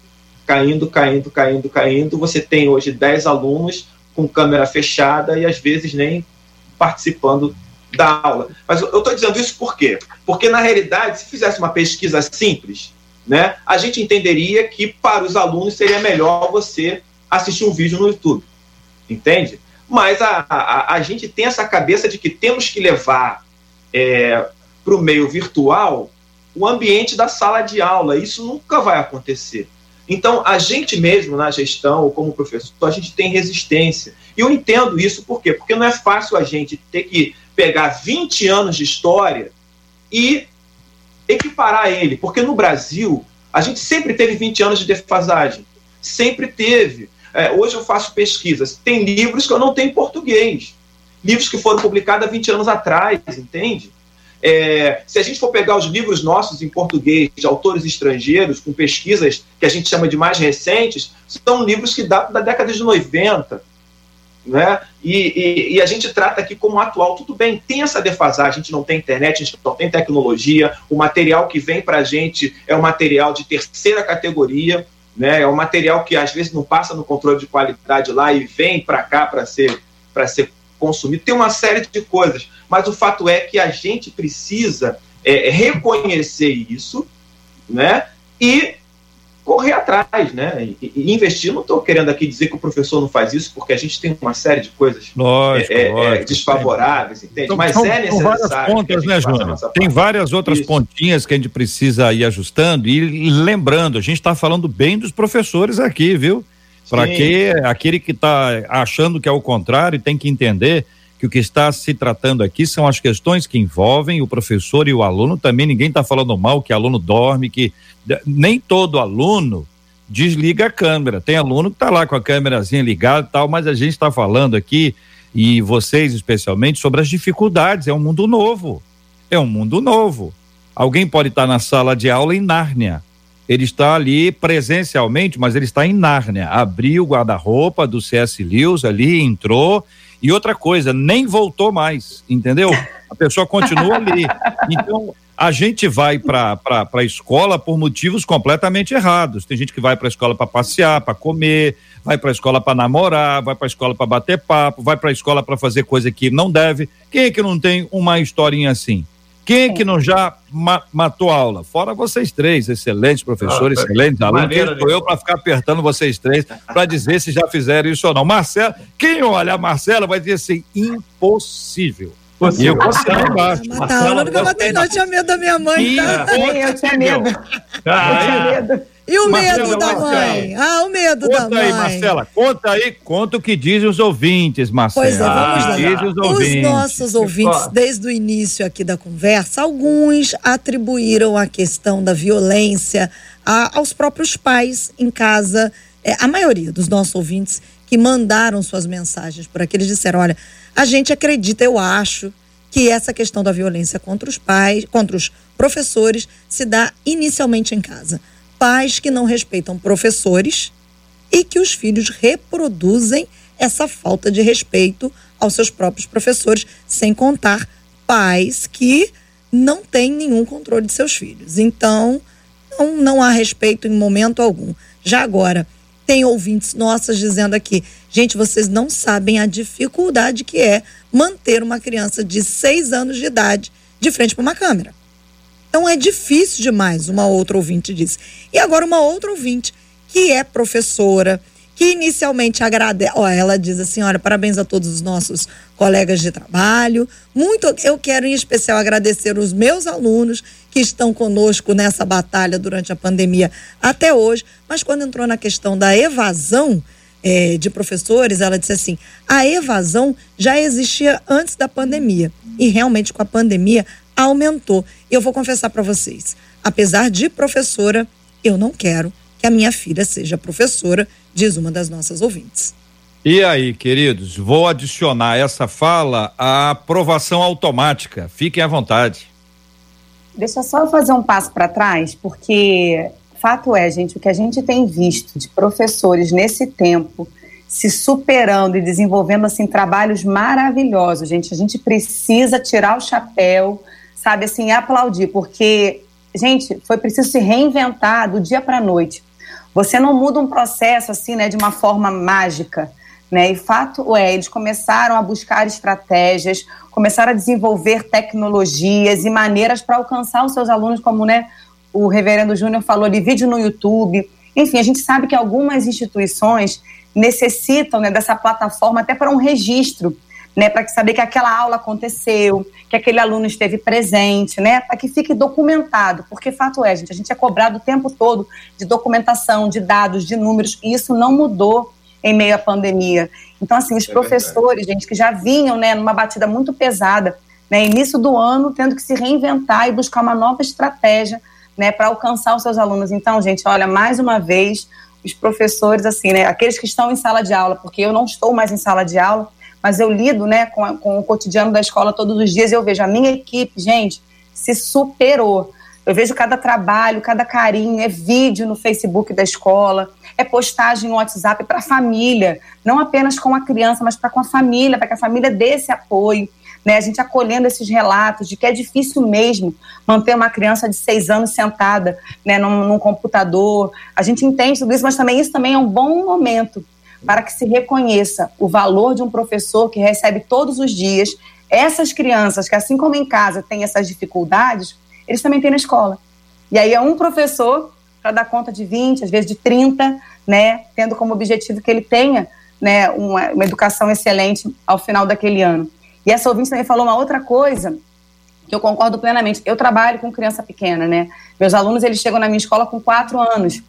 caindo, caindo, caindo, caindo. Você tem hoje 10 alunos com câmera fechada e às vezes nem participando da aula. Mas eu estou dizendo isso por quê? Porque, na realidade, se fizesse uma pesquisa simples, né, a gente entenderia que para os alunos seria melhor você assistir um vídeo no YouTube. Entende? Mas a, a, a gente tem essa cabeça de que temos que levar é, para o meio virtual o ambiente da sala de aula. Isso nunca vai acontecer. Então, a gente mesmo na gestão, ou como professor, a gente tem resistência. E eu entendo isso por quê? Porque não é fácil a gente ter que pegar 20 anos de história e equiparar ele. Porque no Brasil, a gente sempre teve 20 anos de defasagem. Sempre teve. É, hoje eu faço pesquisas. Tem livros que eu não tenho em português. Livros que foram publicados há 20 anos atrás, entende? É, se a gente for pegar os livros nossos em português, de autores estrangeiros, com pesquisas que a gente chama de mais recentes, são livros que datam da década de 90. Né? E, e, e, a gente trata aqui como atual. Tudo bem, tem essa defasagem, a gente não tem internet, a gente não tem tecnologia, o material que vem para a gente é um material de terceira categoria, né? é um material que às vezes não passa no controle de qualidade lá e vem para cá para ser, ser consumido. Tem uma série de coisas, mas o fato é que a gente precisa é, reconhecer isso né? e correr atrás, né? E, e investir. Não estou querendo aqui dizer que o professor não faz isso, porque a gente tem uma série de coisas lógico, é, é, lógico, desfavoráveis, entende? Então, Mas são, é necessário. São várias pontas, né, Júnior? Tem várias outras isso. pontinhas que a gente precisa ir ajustando e lembrando, a gente está falando bem dos professores aqui, viu? Para que aquele que está achando que é o contrário tem que entender que o que está se tratando aqui são as questões que envolvem o professor e o aluno. Também ninguém está falando mal que aluno dorme, que nem todo aluno desliga a câmera. Tem aluno que está lá com a câmerazinha ligada e tal, mas a gente está falando aqui, e vocês especialmente, sobre as dificuldades. É um mundo novo. É um mundo novo. Alguém pode estar tá na sala de aula em Nárnia. Ele está ali presencialmente, mas ele está em Nárnia. Abriu o guarda-roupa do CS Lewis ali, entrou e outra coisa, nem voltou mais, entendeu? A pessoa continua ali. Então, a gente vai para a escola por motivos completamente errados. Tem gente que vai para a escola para passear, para comer, vai para a escola para namorar, vai para a escola para bater papo, vai para a escola para fazer coisa que não deve. Quem é que não tem uma historinha assim? Quem é que não já ma matou aula? Fora vocês três, excelentes professores, ah, excelentes alunos. Quem sou eu para ficar apertando vocês três para dizer se já fizeram isso ou não? Marcelo, quem olha a Marcela vai dizer assim: impossível. Você, eu gostei lá embaixo. Matar aula nunca matei, não. Eu tinha medo da minha mãe. Tá? Eu tinha medo. Ah, eu tinha medo. E o Marcela, medo da mãe? Ah, o medo conta da mãe. Conta aí, Marcela, conta aí, conta o que dizem os ouvintes, Marcela. Pois é, vamos lá. Os, ouvintes. os nossos ouvintes, desde o início aqui da conversa, alguns atribuíram a questão da violência a, aos próprios pais em casa. É, a maioria dos nossos ouvintes que mandaram suas mensagens por aqui, eles disseram, olha, a gente acredita, eu acho, que essa questão da violência contra os pais, contra os professores, se dá inicialmente em casa pais que não respeitam professores e que os filhos reproduzem essa falta de respeito aos seus próprios professores, sem contar pais que não têm nenhum controle de seus filhos. Então, não, não há respeito em momento algum. Já agora, tem ouvintes nossas dizendo aqui, gente, vocês não sabem a dificuldade que é manter uma criança de seis anos de idade de frente para uma câmera. Então é difícil demais, uma outra ouvinte disse. E agora uma outra ouvinte, que é professora, que inicialmente agradece. Ela diz assim: olha, parabéns a todos os nossos colegas de trabalho. Muito, eu quero em especial agradecer os meus alunos que estão conosco nessa batalha durante a pandemia até hoje. Mas quando entrou na questão da evasão é, de professores, ela disse assim: a evasão já existia antes da pandemia. E realmente com a pandemia aumentou. E eu vou confessar para vocês, apesar de professora, eu não quero que a minha filha seja professora, diz uma das nossas ouvintes. E aí, queridos, vou adicionar essa fala à aprovação automática. Fiquem à vontade. Deixa só fazer um passo para trás, porque fato é, gente, o que a gente tem visto de professores nesse tempo se superando e desenvolvendo assim trabalhos maravilhosos, gente. A gente precisa tirar o chapéu sabe, assim, aplaudir, porque, gente, foi preciso se reinventar do dia para a noite. Você não muda um processo assim, né, de uma forma mágica. Né? E fato é, eles começaram a buscar estratégias, começaram a desenvolver tecnologias e maneiras para alcançar os seus alunos, como né, o reverendo Júnior falou de vídeo no YouTube. Enfim, a gente sabe que algumas instituições necessitam né, dessa plataforma até para um registro, né, para saber que aquela aula aconteceu, que aquele aluno esteve presente, né, para que fique documentado, porque fato é, gente, a gente é cobrado o tempo todo de documentação, de dados, de números, e isso não mudou em meio à pandemia. Então, assim, os é professores, verdade. gente, que já vinham, né, numa batida muito pesada, né, início do ano, tendo que se reinventar e buscar uma nova estratégia, né, para alcançar os seus alunos. Então, gente, olha, mais uma vez, os professores, assim, né, aqueles que estão em sala de aula, porque eu não estou mais em sala de aula, mas eu lido, né, com, a, com o cotidiano da escola todos os dias e eu vejo a minha equipe, gente, se superou. Eu vejo cada trabalho, cada carinho, é vídeo no Facebook da escola, é postagem no WhatsApp para a família, não apenas com a criança, mas para com a família, para que a família dê esse apoio. Né, a gente acolhendo esses relatos de que é difícil mesmo manter uma criança de seis anos sentada né, num, num computador. A gente entende tudo isso, mas também isso também é um bom momento para que se reconheça o valor de um professor que recebe todos os dias essas crianças que, assim como em casa, têm essas dificuldades, eles também têm na escola. E aí é um professor para dar conta de 20, às vezes de 30, né, tendo como objetivo que ele tenha né, uma, uma educação excelente ao final daquele ano. E essa ouvinte também falou uma outra coisa que eu concordo plenamente. Eu trabalho com criança pequena, né? Meus alunos, eles chegam na minha escola com quatro anos.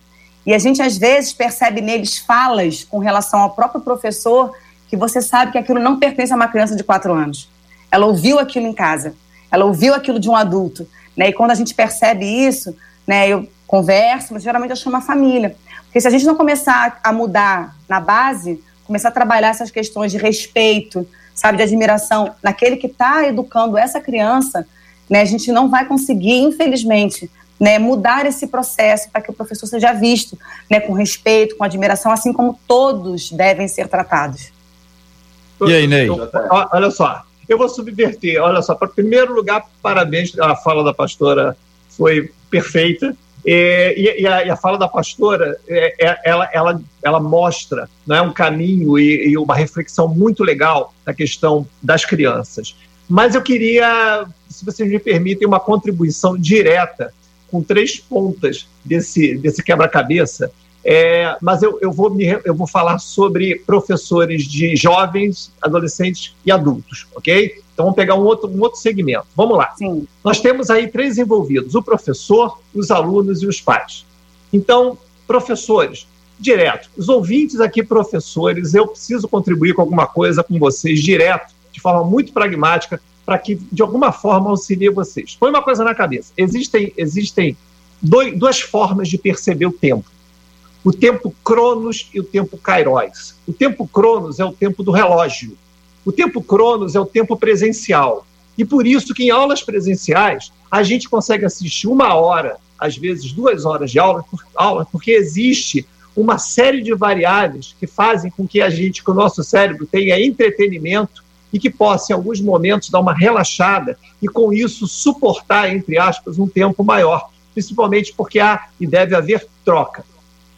E a gente, às vezes, percebe neles falas com relação ao próprio professor que você sabe que aquilo não pertence a uma criança de quatro anos. Ela ouviu aquilo em casa. Ela ouviu aquilo de um adulto. Né? E quando a gente percebe isso, né, eu converso, mas geralmente eu chamo a família. Porque se a gente não começar a mudar na base, começar a trabalhar essas questões de respeito, sabe, de admiração naquele que está educando essa criança, né, a gente não vai conseguir, infelizmente, né, mudar esse processo para que o professor seja visto né, com respeito, com admiração, assim como todos devem ser tratados. E aí, Ney? Olha só, eu vou subverter. Olha só, para primeiro lugar, parabéns, a fala da pastora foi perfeita. É, e, e, a, e, a, fala da pastora, é, é, ela, ela, ela mostra né, um caminho e, e, uma reflexão muito legal na questão das crianças. Mas eu queria, se vocês me permitem, uma contribuição direta com três pontas desse, desse quebra-cabeça. É, mas eu, eu, vou me, eu vou falar sobre professores de jovens, adolescentes e adultos, ok? Então vamos pegar um outro, um outro segmento. Vamos lá. Sim. Nós temos aí três envolvidos: o professor, os alunos e os pais. Então, professores, direto. Os ouvintes aqui, professores, eu preciso contribuir com alguma coisa com vocês direto, de forma muito pragmática, para que de alguma forma auxilie vocês. Põe uma coisa na cabeça: existem, existem dois, duas formas de perceber o tempo. O tempo Cronos e o tempo Kairos. O tempo Cronos é o tempo do relógio o tempo Cronos é o tempo presencial. E por isso que em aulas presenciais a gente consegue assistir uma hora, às vezes duas horas de aula, por aula porque existe uma série de variáveis que fazem com que a gente, que o nosso cérebro tenha entretenimento e que possa, em alguns momentos, dar uma relaxada e, com isso, suportar, entre aspas, um tempo maior, principalmente porque há e deve haver troca.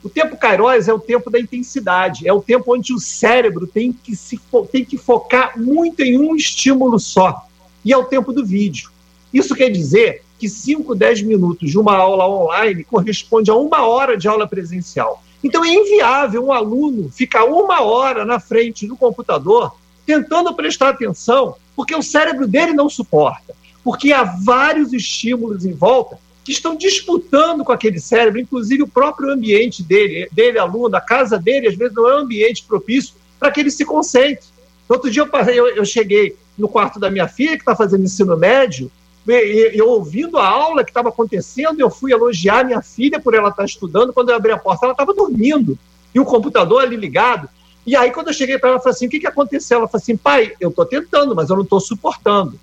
O tempo Kairos é o tempo da intensidade, é o tempo onde o cérebro tem que, se, tem que focar muito em um estímulo só. E é o tempo do vídeo. Isso quer dizer que 5, 10 minutos de uma aula online corresponde a uma hora de aula presencial. Então é inviável um aluno ficar uma hora na frente do computador tentando prestar atenção, porque o cérebro dele não suporta, porque há vários estímulos em volta que estão disputando com aquele cérebro, inclusive o próprio ambiente dele, dele aluno, a casa dele, às vezes não é um ambiente propício para que ele se concentre. Outro dia eu, eu, eu cheguei no quarto da minha filha, que está fazendo ensino médio, e, eu ouvindo a aula que estava acontecendo, eu fui elogiar minha filha por ela estar tá estudando. Quando eu abri a porta, ela estava dormindo e o computador ali ligado. E aí, quando eu cheguei para ela, eu falei assim: o que, que aconteceu? Ela falou assim: pai, eu estou tentando, mas eu não estou suportando.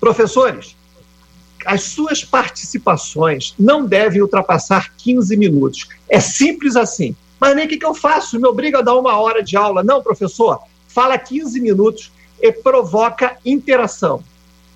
Professores, as suas participações não devem ultrapassar 15 minutos. É simples assim. Mas nem o que, que eu faço? Me obriga a dar uma hora de aula. Não, professor, fala 15 minutos e provoca interação.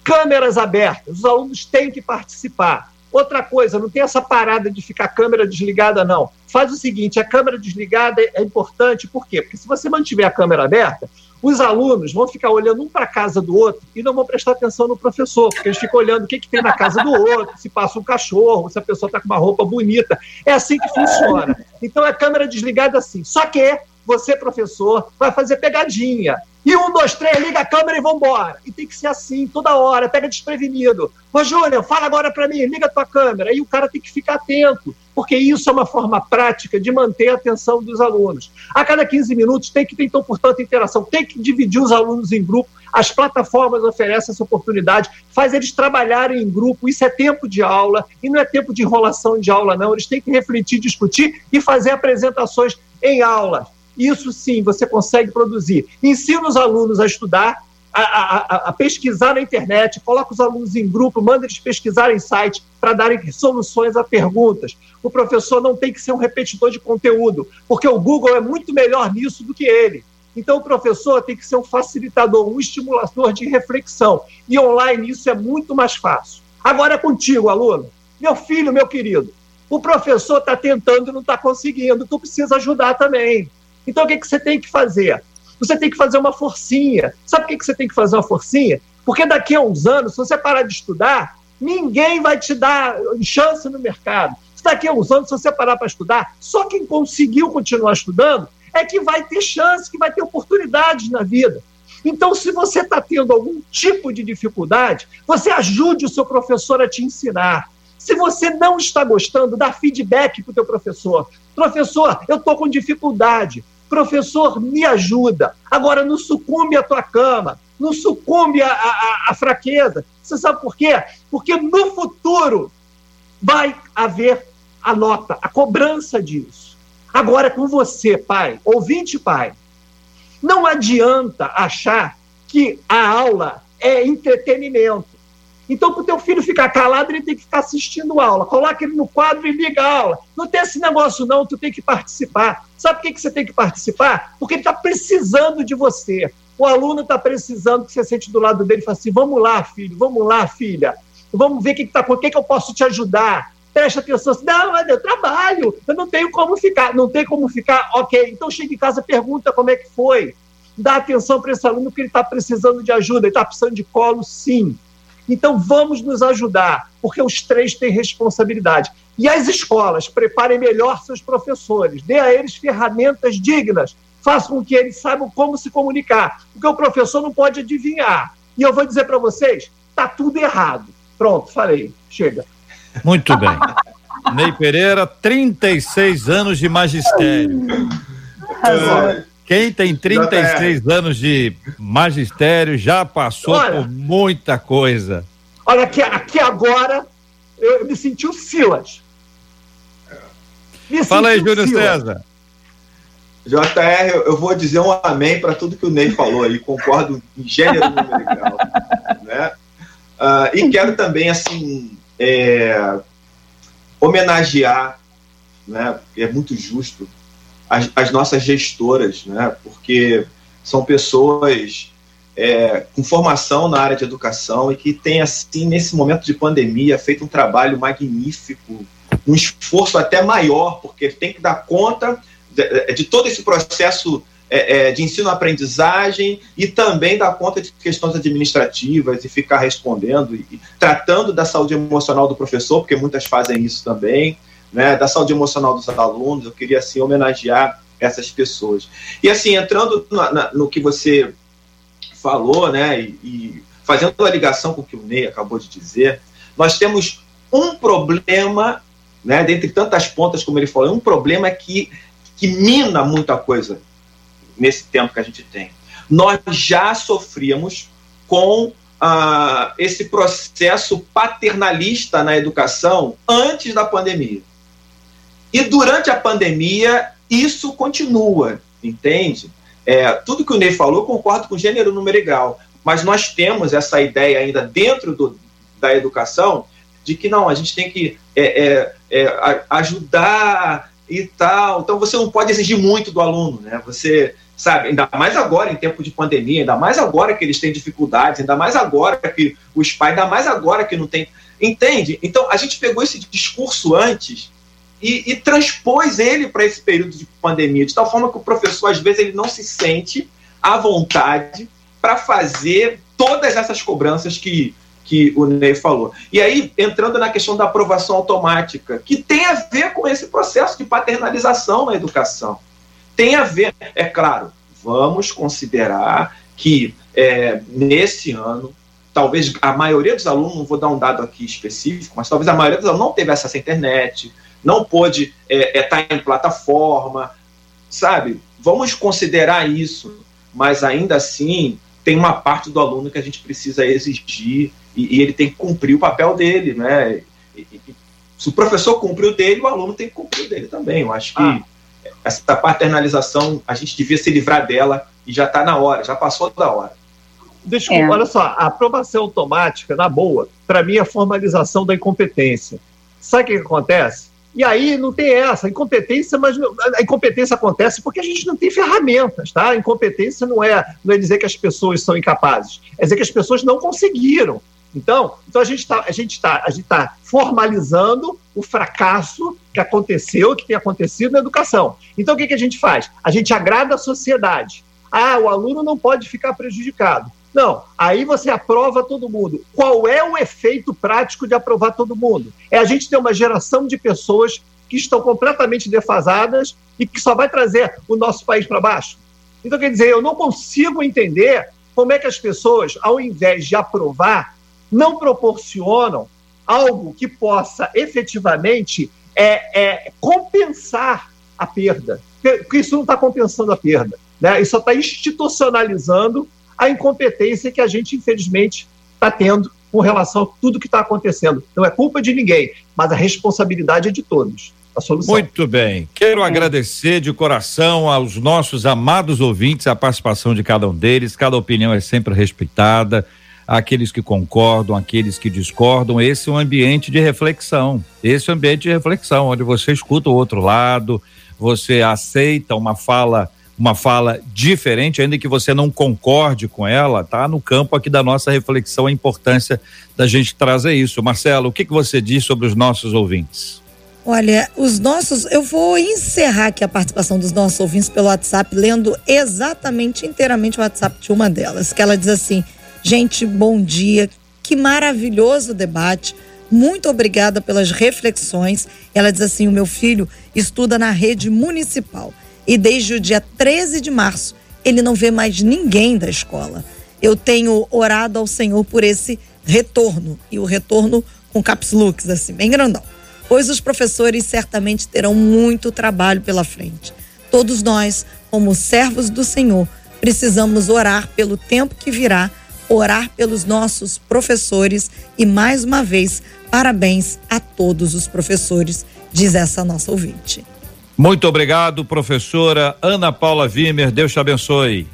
Câmeras abertas, os alunos têm que participar. Outra coisa, não tem essa parada de ficar a câmera desligada, não. Faz o seguinte: a câmera desligada é importante, por quê? Porque se você mantiver a câmera aberta, os alunos vão ficar olhando um para a casa do outro e não vão prestar atenção no professor, porque eles ficam olhando o que, que tem na casa do outro, se passa um cachorro, se a pessoa está com uma roupa bonita. É assim que funciona. Então a câmera desligada é assim. Só que você, professor, vai fazer pegadinha. E um, dois, três, liga a câmera e vambora. E tem que ser assim, toda hora, pega desprevenido. Ô, Júnior, fala agora para mim, liga a tua câmera. E o cara tem que ficar atento, porque isso é uma forma prática de manter a atenção dos alunos. A cada 15 minutos tem que ter, então, portanto, interação, tem que dividir os alunos em grupo. As plataformas oferecem essa oportunidade, faz eles trabalharem em grupo. Isso é tempo de aula, e não é tempo de enrolação de aula, não. Eles têm que refletir, discutir e fazer apresentações em aula. Isso sim você consegue produzir. Ensina os alunos a estudar, a, a, a, pesquisar na internet, coloca os alunos em grupo, manda eles pesquisarem sites para darem soluções a perguntas. O professor não tem que ser um repetidor de conteúdo, porque o Google é muito melhor nisso do que ele. Então, o professor tem que ser um facilitador, um estimulador de reflexão. E online isso é muito mais fácil. Agora é contigo, aluno. Meu filho, meu querido, o professor está tentando e não está conseguindo. Tu precisa ajudar também. Então, o que, que você tem que fazer? Você tem que fazer uma forcinha. Sabe por que, que você tem que fazer uma forcinha? Porque daqui a uns anos, se você parar de estudar, ninguém vai te dar chance no mercado. Daqui a uns anos, se você parar para estudar, só quem conseguiu continuar estudando é que vai ter chance, que vai ter oportunidades na vida. Então, se você está tendo algum tipo de dificuldade, você ajude o seu professor a te ensinar. Se você não está gostando, dá feedback para o teu professor. Professor, eu estou com dificuldade. Professor, me ajuda. Agora, não sucumbe à tua cama, não sucumbe à, à, à fraqueza. Você sabe por quê? Porque no futuro vai haver a nota, a cobrança disso. Agora, com você, pai, ouvinte, pai, não adianta achar que a aula é entretenimento. Então, para o teu filho ficar calado, ele tem que ficar assistindo aula. Coloca ele no quadro e liga a aula. Não tem esse negócio, não, tu tem que participar. Sabe por que, que você tem que participar? Porque ele está precisando de você. O aluno está precisando que você sente do lado dele e fale assim: vamos lá, filho, vamos lá, filha. Vamos ver o que está acontecendo, o que, que eu posso te ajudar. Presta atenção, assim, não, mas eu trabalho, eu não tenho como ficar. Não tem como ficar, ok. Então chega em casa, pergunta como é que foi. Dá atenção para esse aluno que ele está precisando de ajuda, ele está precisando de colo, sim. Então vamos nos ajudar, porque os três têm responsabilidade. E as escolas preparem melhor seus professores, dê a eles ferramentas dignas, façam com que eles saibam como se comunicar, porque o professor não pode adivinhar. E eu vou dizer para vocês, está tudo errado. Pronto, falei, chega. Muito bem. <laughs> Ney Pereira, 36 anos de magistério. Quem tem 36 anos de magistério já passou Olha, por muita coisa. Olha, aqui, aqui agora eu me senti o Silas. Me Fala aí, Júlio César. JR, eu vou dizer um amém para tudo que o Ney falou aí, concordo em gênero número grau, <laughs> né? Uh, e quero também, assim, é, homenagear, né, é muito justo, as, as nossas gestoras, né? Porque são pessoas é, com formação na área de educação e que têm, assim, nesse momento de pandemia, feito um trabalho magnífico, um esforço até maior, porque tem que dar conta de, de todo esse processo é, é, de ensino-aprendizagem e também dar conta de questões administrativas e ficar respondendo e, e tratando da saúde emocional do professor, porque muitas fazem isso também né, da saúde emocional dos alunos, eu queria assim homenagear essas pessoas. E assim, entrando na, na, no que você falou, né, e, e, fazendo a ligação com o que o Ney acabou de dizer, nós temos um problema, né, dentre tantas pontas como ele falou, um problema que, que mina muita coisa nesse tempo que a gente tem. Nós já sofríamos com ah, esse processo paternalista na educação antes da pandemia. E durante a pandemia, isso continua, entende? É, tudo que o Ney falou, concordo com gênero numeral, mas nós temos essa ideia ainda dentro do, da educação de que não, a gente tem que é, é, é ajudar e tal. Então você não pode exigir muito do aluno, né? Você sabe, ainda mais agora em tempo de pandemia, ainda mais agora que eles têm dificuldades, ainda mais agora que os pais, ainda mais agora que não tem Entende? Então, a gente pegou esse discurso antes e, e transpôs ele para esse período de pandemia, de tal forma que o professor, às vezes, ele não se sente à vontade para fazer todas essas cobranças que, que o Ney falou. E aí, entrando na questão da aprovação automática, que tem a ver com esse processo de paternalização na educação. Tem a ver, é claro, vamos considerar que é, nesse ano talvez a maioria dos alunos, não vou dar um dado aqui específico, mas talvez a maioria dos alunos não teve acesso à internet, não pôde estar é, é, tá em plataforma, sabe? Vamos considerar isso, mas ainda assim tem uma parte do aluno que a gente precisa exigir e, e ele tem que cumprir o papel dele, né? E, e, se o professor cumprir o dele, o aluno tem que cumprir o dele também. Eu acho que ah. essa paternalização a gente devia se livrar dela e já está na hora, já passou da hora. Desculpa, é. olha só, a aprovação automática, na boa, para mim é a formalização da incompetência. Sabe o que, que acontece? E aí não tem essa, incompetência, mas a incompetência acontece porque a gente não tem ferramentas, tá? A incompetência não é, não é dizer que as pessoas são incapazes, é dizer que as pessoas não conseguiram. Então, então a gente está a gente tá, a gente tá formalizando o fracasso que aconteceu, que tem acontecido na educação. Então o que, que a gente faz? A gente agrada a sociedade. Ah, o aluno não pode ficar prejudicado. Não, aí você aprova todo mundo. Qual é o efeito prático de aprovar todo mundo? É a gente ter uma geração de pessoas que estão completamente defasadas e que só vai trazer o nosso país para baixo. Então, quer dizer, eu não consigo entender como é que as pessoas, ao invés de aprovar, não proporcionam algo que possa efetivamente é, é compensar a perda. Porque isso não está compensando a perda. Né? Isso só está institucionalizando a incompetência que a gente, infelizmente, está tendo com relação a tudo que está acontecendo. Não é culpa de ninguém, mas a responsabilidade é de todos. A solução. Muito bem. Quero agradecer de coração aos nossos amados ouvintes a participação de cada um deles. Cada opinião é sempre respeitada. Aqueles que concordam, aqueles que discordam. Esse é um ambiente de reflexão. Esse é um ambiente de reflexão, onde você escuta o outro lado, você aceita uma fala uma fala diferente, ainda que você não concorde com ela, tá no campo aqui da nossa reflexão a importância da gente trazer isso. Marcelo, o que, que você diz sobre os nossos ouvintes? Olha, os nossos, eu vou encerrar aqui a participação dos nossos ouvintes pelo WhatsApp, lendo exatamente, inteiramente o WhatsApp de uma delas, que ela diz assim: gente, bom dia, que maravilhoso debate. Muito obrigada pelas reflexões. Ela diz assim: o meu filho estuda na rede municipal e desde o dia 13 de março ele não vê mais ninguém da escola. Eu tenho orado ao Senhor por esse retorno e o retorno com caps looks assim, bem grandão. Pois os professores certamente terão muito trabalho pela frente. Todos nós, como servos do Senhor, precisamos orar pelo tempo que virá, orar pelos nossos professores e mais uma vez, parabéns a todos os professores, diz essa nossa ouvinte. Muito obrigado, professora Ana Paula Vimer. Deus te abençoe.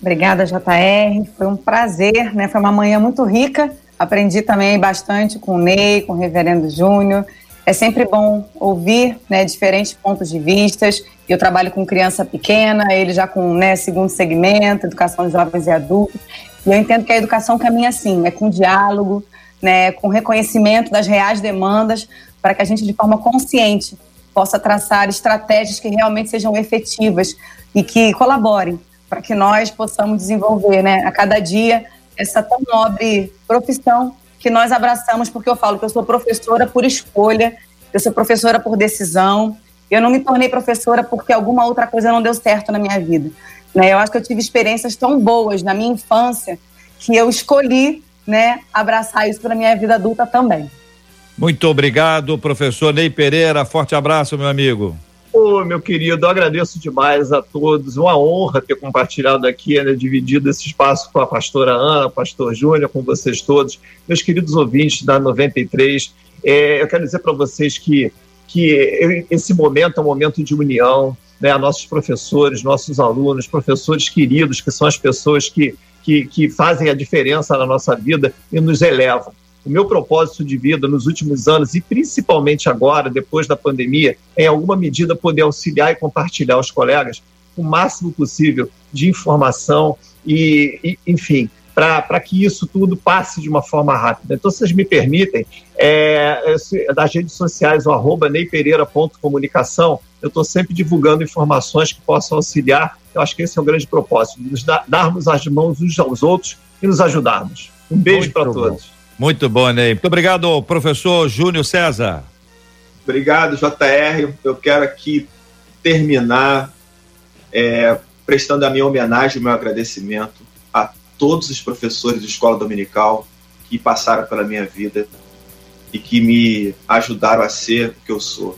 Obrigada, JR. Foi um prazer, né? Foi uma manhã muito rica. Aprendi também bastante com o Ney, com o Reverendo Júnior. É sempre bom ouvir né, diferentes pontos de vistas. Eu trabalho com criança pequena, ele já com né, segundo segmento, educação de jovens e adultos. E eu entendo que a educação caminha assim, é com diálogo, né, com reconhecimento das reais demandas, para que a gente, de forma consciente, possa traçar estratégias que realmente sejam efetivas e que colaborem para que nós possamos desenvolver, né, a cada dia essa tão nobre profissão que nós abraçamos, porque eu falo que eu sou professora por escolha, eu sou professora por decisão, eu não me tornei professora porque alguma outra coisa não deu certo na minha vida. Né? Eu acho que eu tive experiências tão boas na minha infância que eu escolhi né, abraçar isso para minha vida adulta também. Muito obrigado, professor Ney Pereira. Forte abraço, meu amigo. Ô, oh, meu querido, eu agradeço demais a todos. Uma honra ter compartilhado aqui, né, dividido esse espaço com a pastora Ana, pastor Júnior, com vocês todos. Meus queridos ouvintes da 93, é, eu quero dizer para vocês que, que esse momento é um momento de união, né, nossos professores, nossos alunos, professores queridos, que são as pessoas que, que, que fazem a diferença na nossa vida e nos elevam o meu propósito de vida nos últimos anos e principalmente agora, depois da pandemia, é em alguma medida poder auxiliar e compartilhar aos colegas o máximo possível de informação e, e enfim, para que isso tudo passe de uma forma rápida. Então, se vocês me permitem, é, das redes sociais, o arroba neipereira.comunicação, eu estou sempre divulgando informações que possam auxiliar. Eu acho que esse é o grande propósito, nos dar, darmos as mãos uns aos outros e nos ajudarmos. Um beijo para todos. Muito bom, Ney. Muito obrigado, professor Júnior César. Obrigado, JR. Eu quero aqui terminar é, prestando a minha homenagem, o meu agradecimento a todos os professores de escola dominical que passaram pela minha vida e que me ajudaram a ser o que eu sou.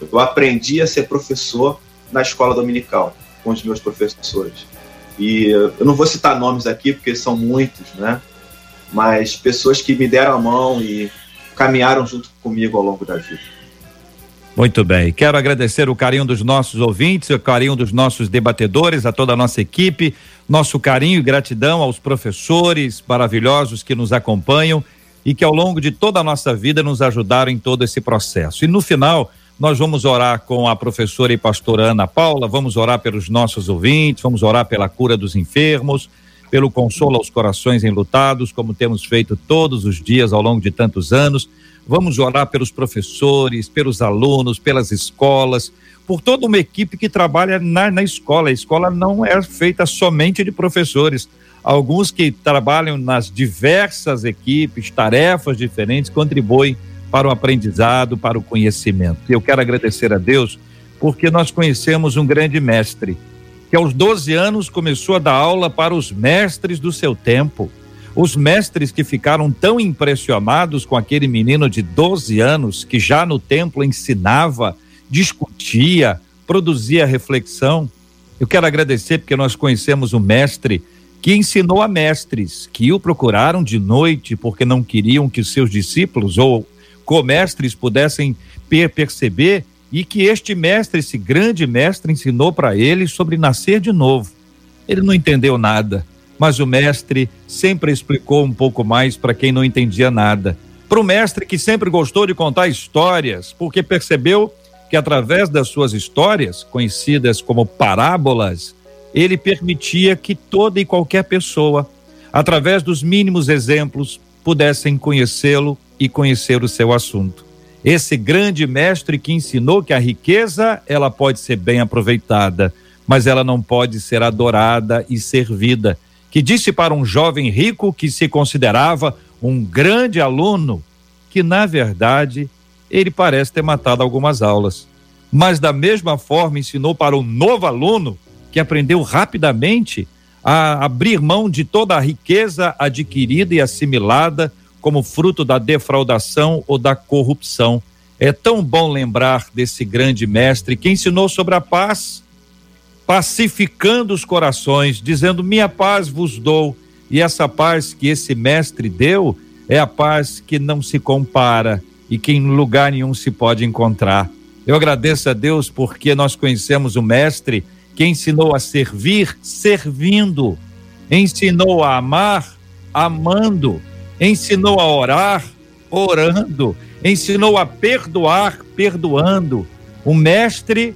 Eu aprendi a ser professor na escola dominical com os meus professores. E eu não vou citar nomes aqui porque são muitos, né? Mas pessoas que me deram a mão e caminharam junto comigo ao longo da vida. Muito bem. Quero agradecer o carinho dos nossos ouvintes, o carinho dos nossos debatedores, a toda a nossa equipe, nosso carinho e gratidão aos professores maravilhosos que nos acompanham e que ao longo de toda a nossa vida nos ajudaram em todo esse processo. E no final, nós vamos orar com a professora e pastora Ana Paula, vamos orar pelos nossos ouvintes, vamos orar pela cura dos enfermos, pelo consolo aos corações enlutados, como temos feito todos os dias ao longo de tantos anos Vamos orar pelos professores, pelos alunos, pelas escolas, por toda uma equipe que trabalha na, na escola. A escola não é feita somente de professores. Alguns que trabalham nas diversas equipes, tarefas diferentes, contribuem para o aprendizado, para o conhecimento. Eu quero agradecer a Deus porque nós conhecemos um grande mestre, que aos 12 anos começou a dar aula para os mestres do seu tempo. Os mestres que ficaram tão impressionados com aquele menino de 12 anos que já no templo ensinava, discutia, produzia reflexão. Eu quero agradecer porque nós conhecemos um mestre que ensinou a mestres que o procuraram de noite porque não queriam que seus discípulos ou comestres pudessem per perceber e que este mestre, esse grande mestre, ensinou para ele sobre nascer de novo. Ele não entendeu nada mas o mestre sempre explicou um pouco mais para quem não entendia nada. Para o mestre que sempre gostou de contar histórias, porque percebeu que através das suas histórias, conhecidas como parábolas, ele permitia que toda e qualquer pessoa, através dos mínimos exemplos, pudessem conhecê-lo e conhecer o seu assunto. Esse grande mestre que ensinou que a riqueza ela pode ser bem aproveitada, mas ela não pode ser adorada e servida que disse para um jovem rico que se considerava um grande aluno que, na verdade, ele parece ter matado algumas aulas. Mas, da mesma forma, ensinou para um novo aluno que aprendeu rapidamente a abrir mão de toda a riqueza adquirida e assimilada como fruto da defraudação ou da corrupção. É tão bom lembrar desse grande mestre que ensinou sobre a paz pacificando os corações, dizendo: Minha paz vos dou. E essa paz que esse mestre deu é a paz que não se compara e que em lugar nenhum se pode encontrar. Eu agradeço a Deus porque nós conhecemos o mestre que ensinou a servir servindo, ensinou a amar amando, ensinou a orar orando, ensinou a perdoar perdoando. Um mestre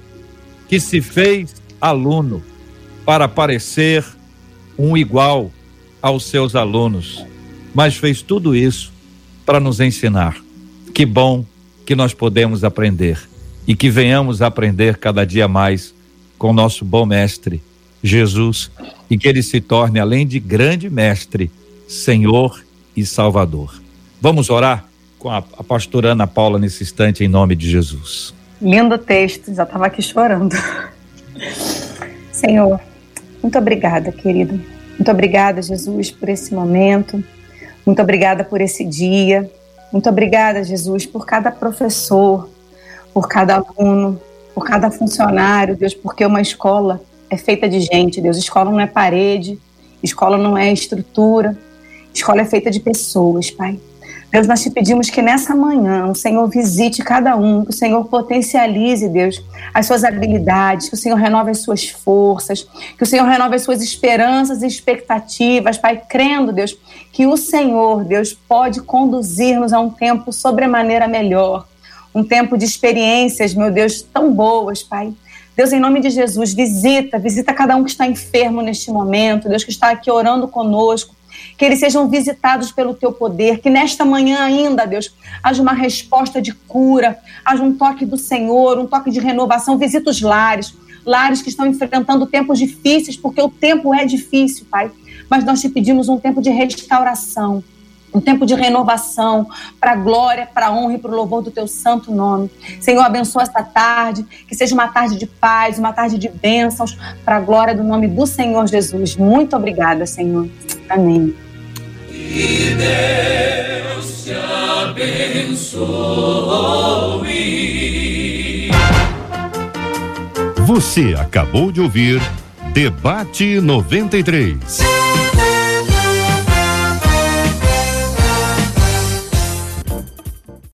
que se fez aluno para parecer um igual aos seus alunos, mas fez tudo isso para nos ensinar. Que bom que nós podemos aprender e que venhamos aprender cada dia mais com o nosso bom mestre, Jesus, e que ele se torne, além de grande mestre, Senhor e Salvador. Vamos orar com a, a pastora Ana Paula nesse instante, em nome de Jesus. Lindo texto, já estava aqui chorando. Senhor, muito obrigada, querido. Muito obrigada, Jesus, por esse momento. Muito obrigada por esse dia. Muito obrigada, Jesus, por cada professor, por cada aluno, por cada funcionário, Deus, porque uma escola é feita de gente, Deus. Escola não é parede, escola não é estrutura, escola é feita de pessoas, Pai. Deus, nós te pedimos que nessa manhã o Senhor visite cada um, que o Senhor potencialize, Deus, as suas habilidades, que o Senhor renove as suas forças, que o Senhor renove as suas esperanças e expectativas, Pai, crendo, Deus, que o Senhor, Deus, pode conduzir-nos a um tempo sobremaneira melhor, um tempo de experiências, meu Deus, tão boas, Pai. Deus, em nome de Jesus, visita, visita cada um que está enfermo neste momento, Deus que está aqui orando conosco, que eles sejam visitados pelo teu poder, que nesta manhã ainda, Deus, haja uma resposta de cura, haja um toque do Senhor, um toque de renovação, visita os lares, lares que estão enfrentando tempos difíceis, porque o tempo é difícil, Pai. Mas nós te pedimos um tempo de restauração, um tempo de renovação, para a glória, para a honra e para o louvor do teu santo nome. Senhor, abençoa esta tarde, que seja uma tarde de paz, uma tarde de bênçãos, para a glória do nome do Senhor Jesus. Muito obrigada, Senhor. Amém. Que Deus te abençoe. Você acabou de ouvir Debate 93.